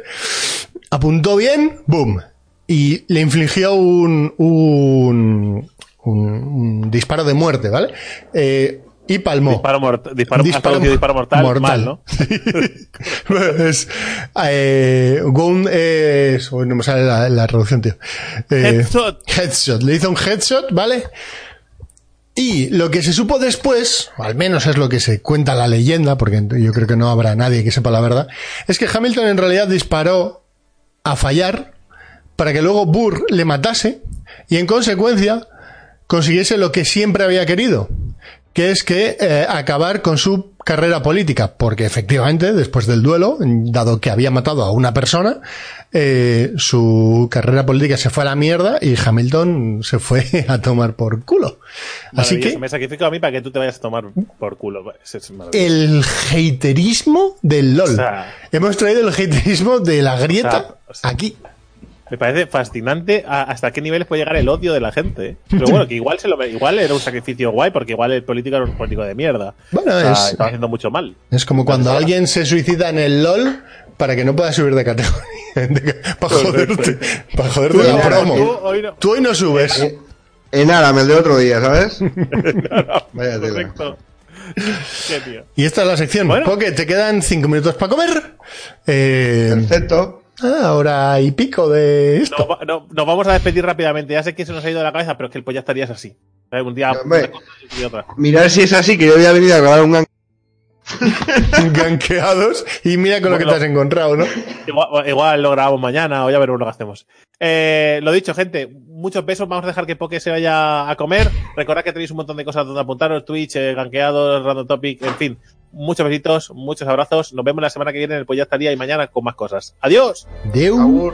S3: Apuntó bien, boom, y le infligió un, un, un- un disparo de muerte, ¿vale? Eh, y palmó.
S1: Disparo, mort- disparo,
S3: disparo
S1: mortal, mal, ¿no?
S3: es, eh, Wound es, no me sale la, la traducción, tío. Eh,
S1: Headshot.
S3: headshot. Le hizo un headshot, ¿vale? Y lo que se supo después, o al menos es lo que se cuenta la leyenda, porque yo creo que no habrá nadie que sepa la verdad, es que Hamilton en realidad disparó a fallar para que luego Burr le matase y en consecuencia consiguiese lo que siempre había querido, que es que eh, acabar con su carrera política, porque efectivamente después del duelo, dado que había matado a una persona, eh, su carrera política se fue a la mierda y Hamilton se fue a tomar por culo. Así que
S1: Me sacrifico a mí para que tú te vayas a tomar por culo. Es
S3: el haterismo del LOL.
S1: O sea-
S3: Hemos traído el haterismo de la grieta
S1: O sea, o sea-
S3: aquí.
S1: Me parece fascinante a- hasta qué niveles puede llegar el odio de la gente. ¿eh? Pero bueno, que igual se lo igual era un sacrificio guay porque igual el político era un político de mierda.
S3: Bueno,
S1: O sea,
S3: es-
S1: estaba haciendo mucho mal.
S3: Es como cuando alguien se suicida en el LOL para que no pueda subir de categoría. para joderte, para joderte la
S5: Tú,
S3: promo.
S1: tú hoy no-
S3: Tú hoy no subes.
S5: En Aram, el de otro día, ¿sabes? Vaya.
S1: Correcto. Qué tío.
S3: Y esta es la sección.
S1: Bueno.
S3: Porque te quedan cinco minutos para comer. Eh,
S5: Perfecto.
S3: Ah, hora y pico de esto.
S1: No- nos vamos a despedir rápidamente. Ya sé que se nos ha ido de la cabeza, pero es que el pues ya estarías así. ¿Sabes? Un día
S5: Hombre.
S1: una cosa y otra.
S5: Mirar si es así, que yo había venido a grabar un gan-
S3: Ganqueados. Y mira con lo que te has encontrado, ¿no?
S1: Igual, igual lo grabamos mañana o ya veremos lo que hacemos. Eh, lo dicho, gente, muchos besos. Vamos a dejar que Poke se vaya a comer. Recordad que tenéis un montón de cosas donde apuntaros: Twitch, eh, ganqueados, Random Topic, en fin. Muchos besitos, muchos abrazos. Nos vemos la semana que viene en el Pues ya estaría y mañana con más cosas. ¡Adiós!
S3: Deu.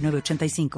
S6: 906985.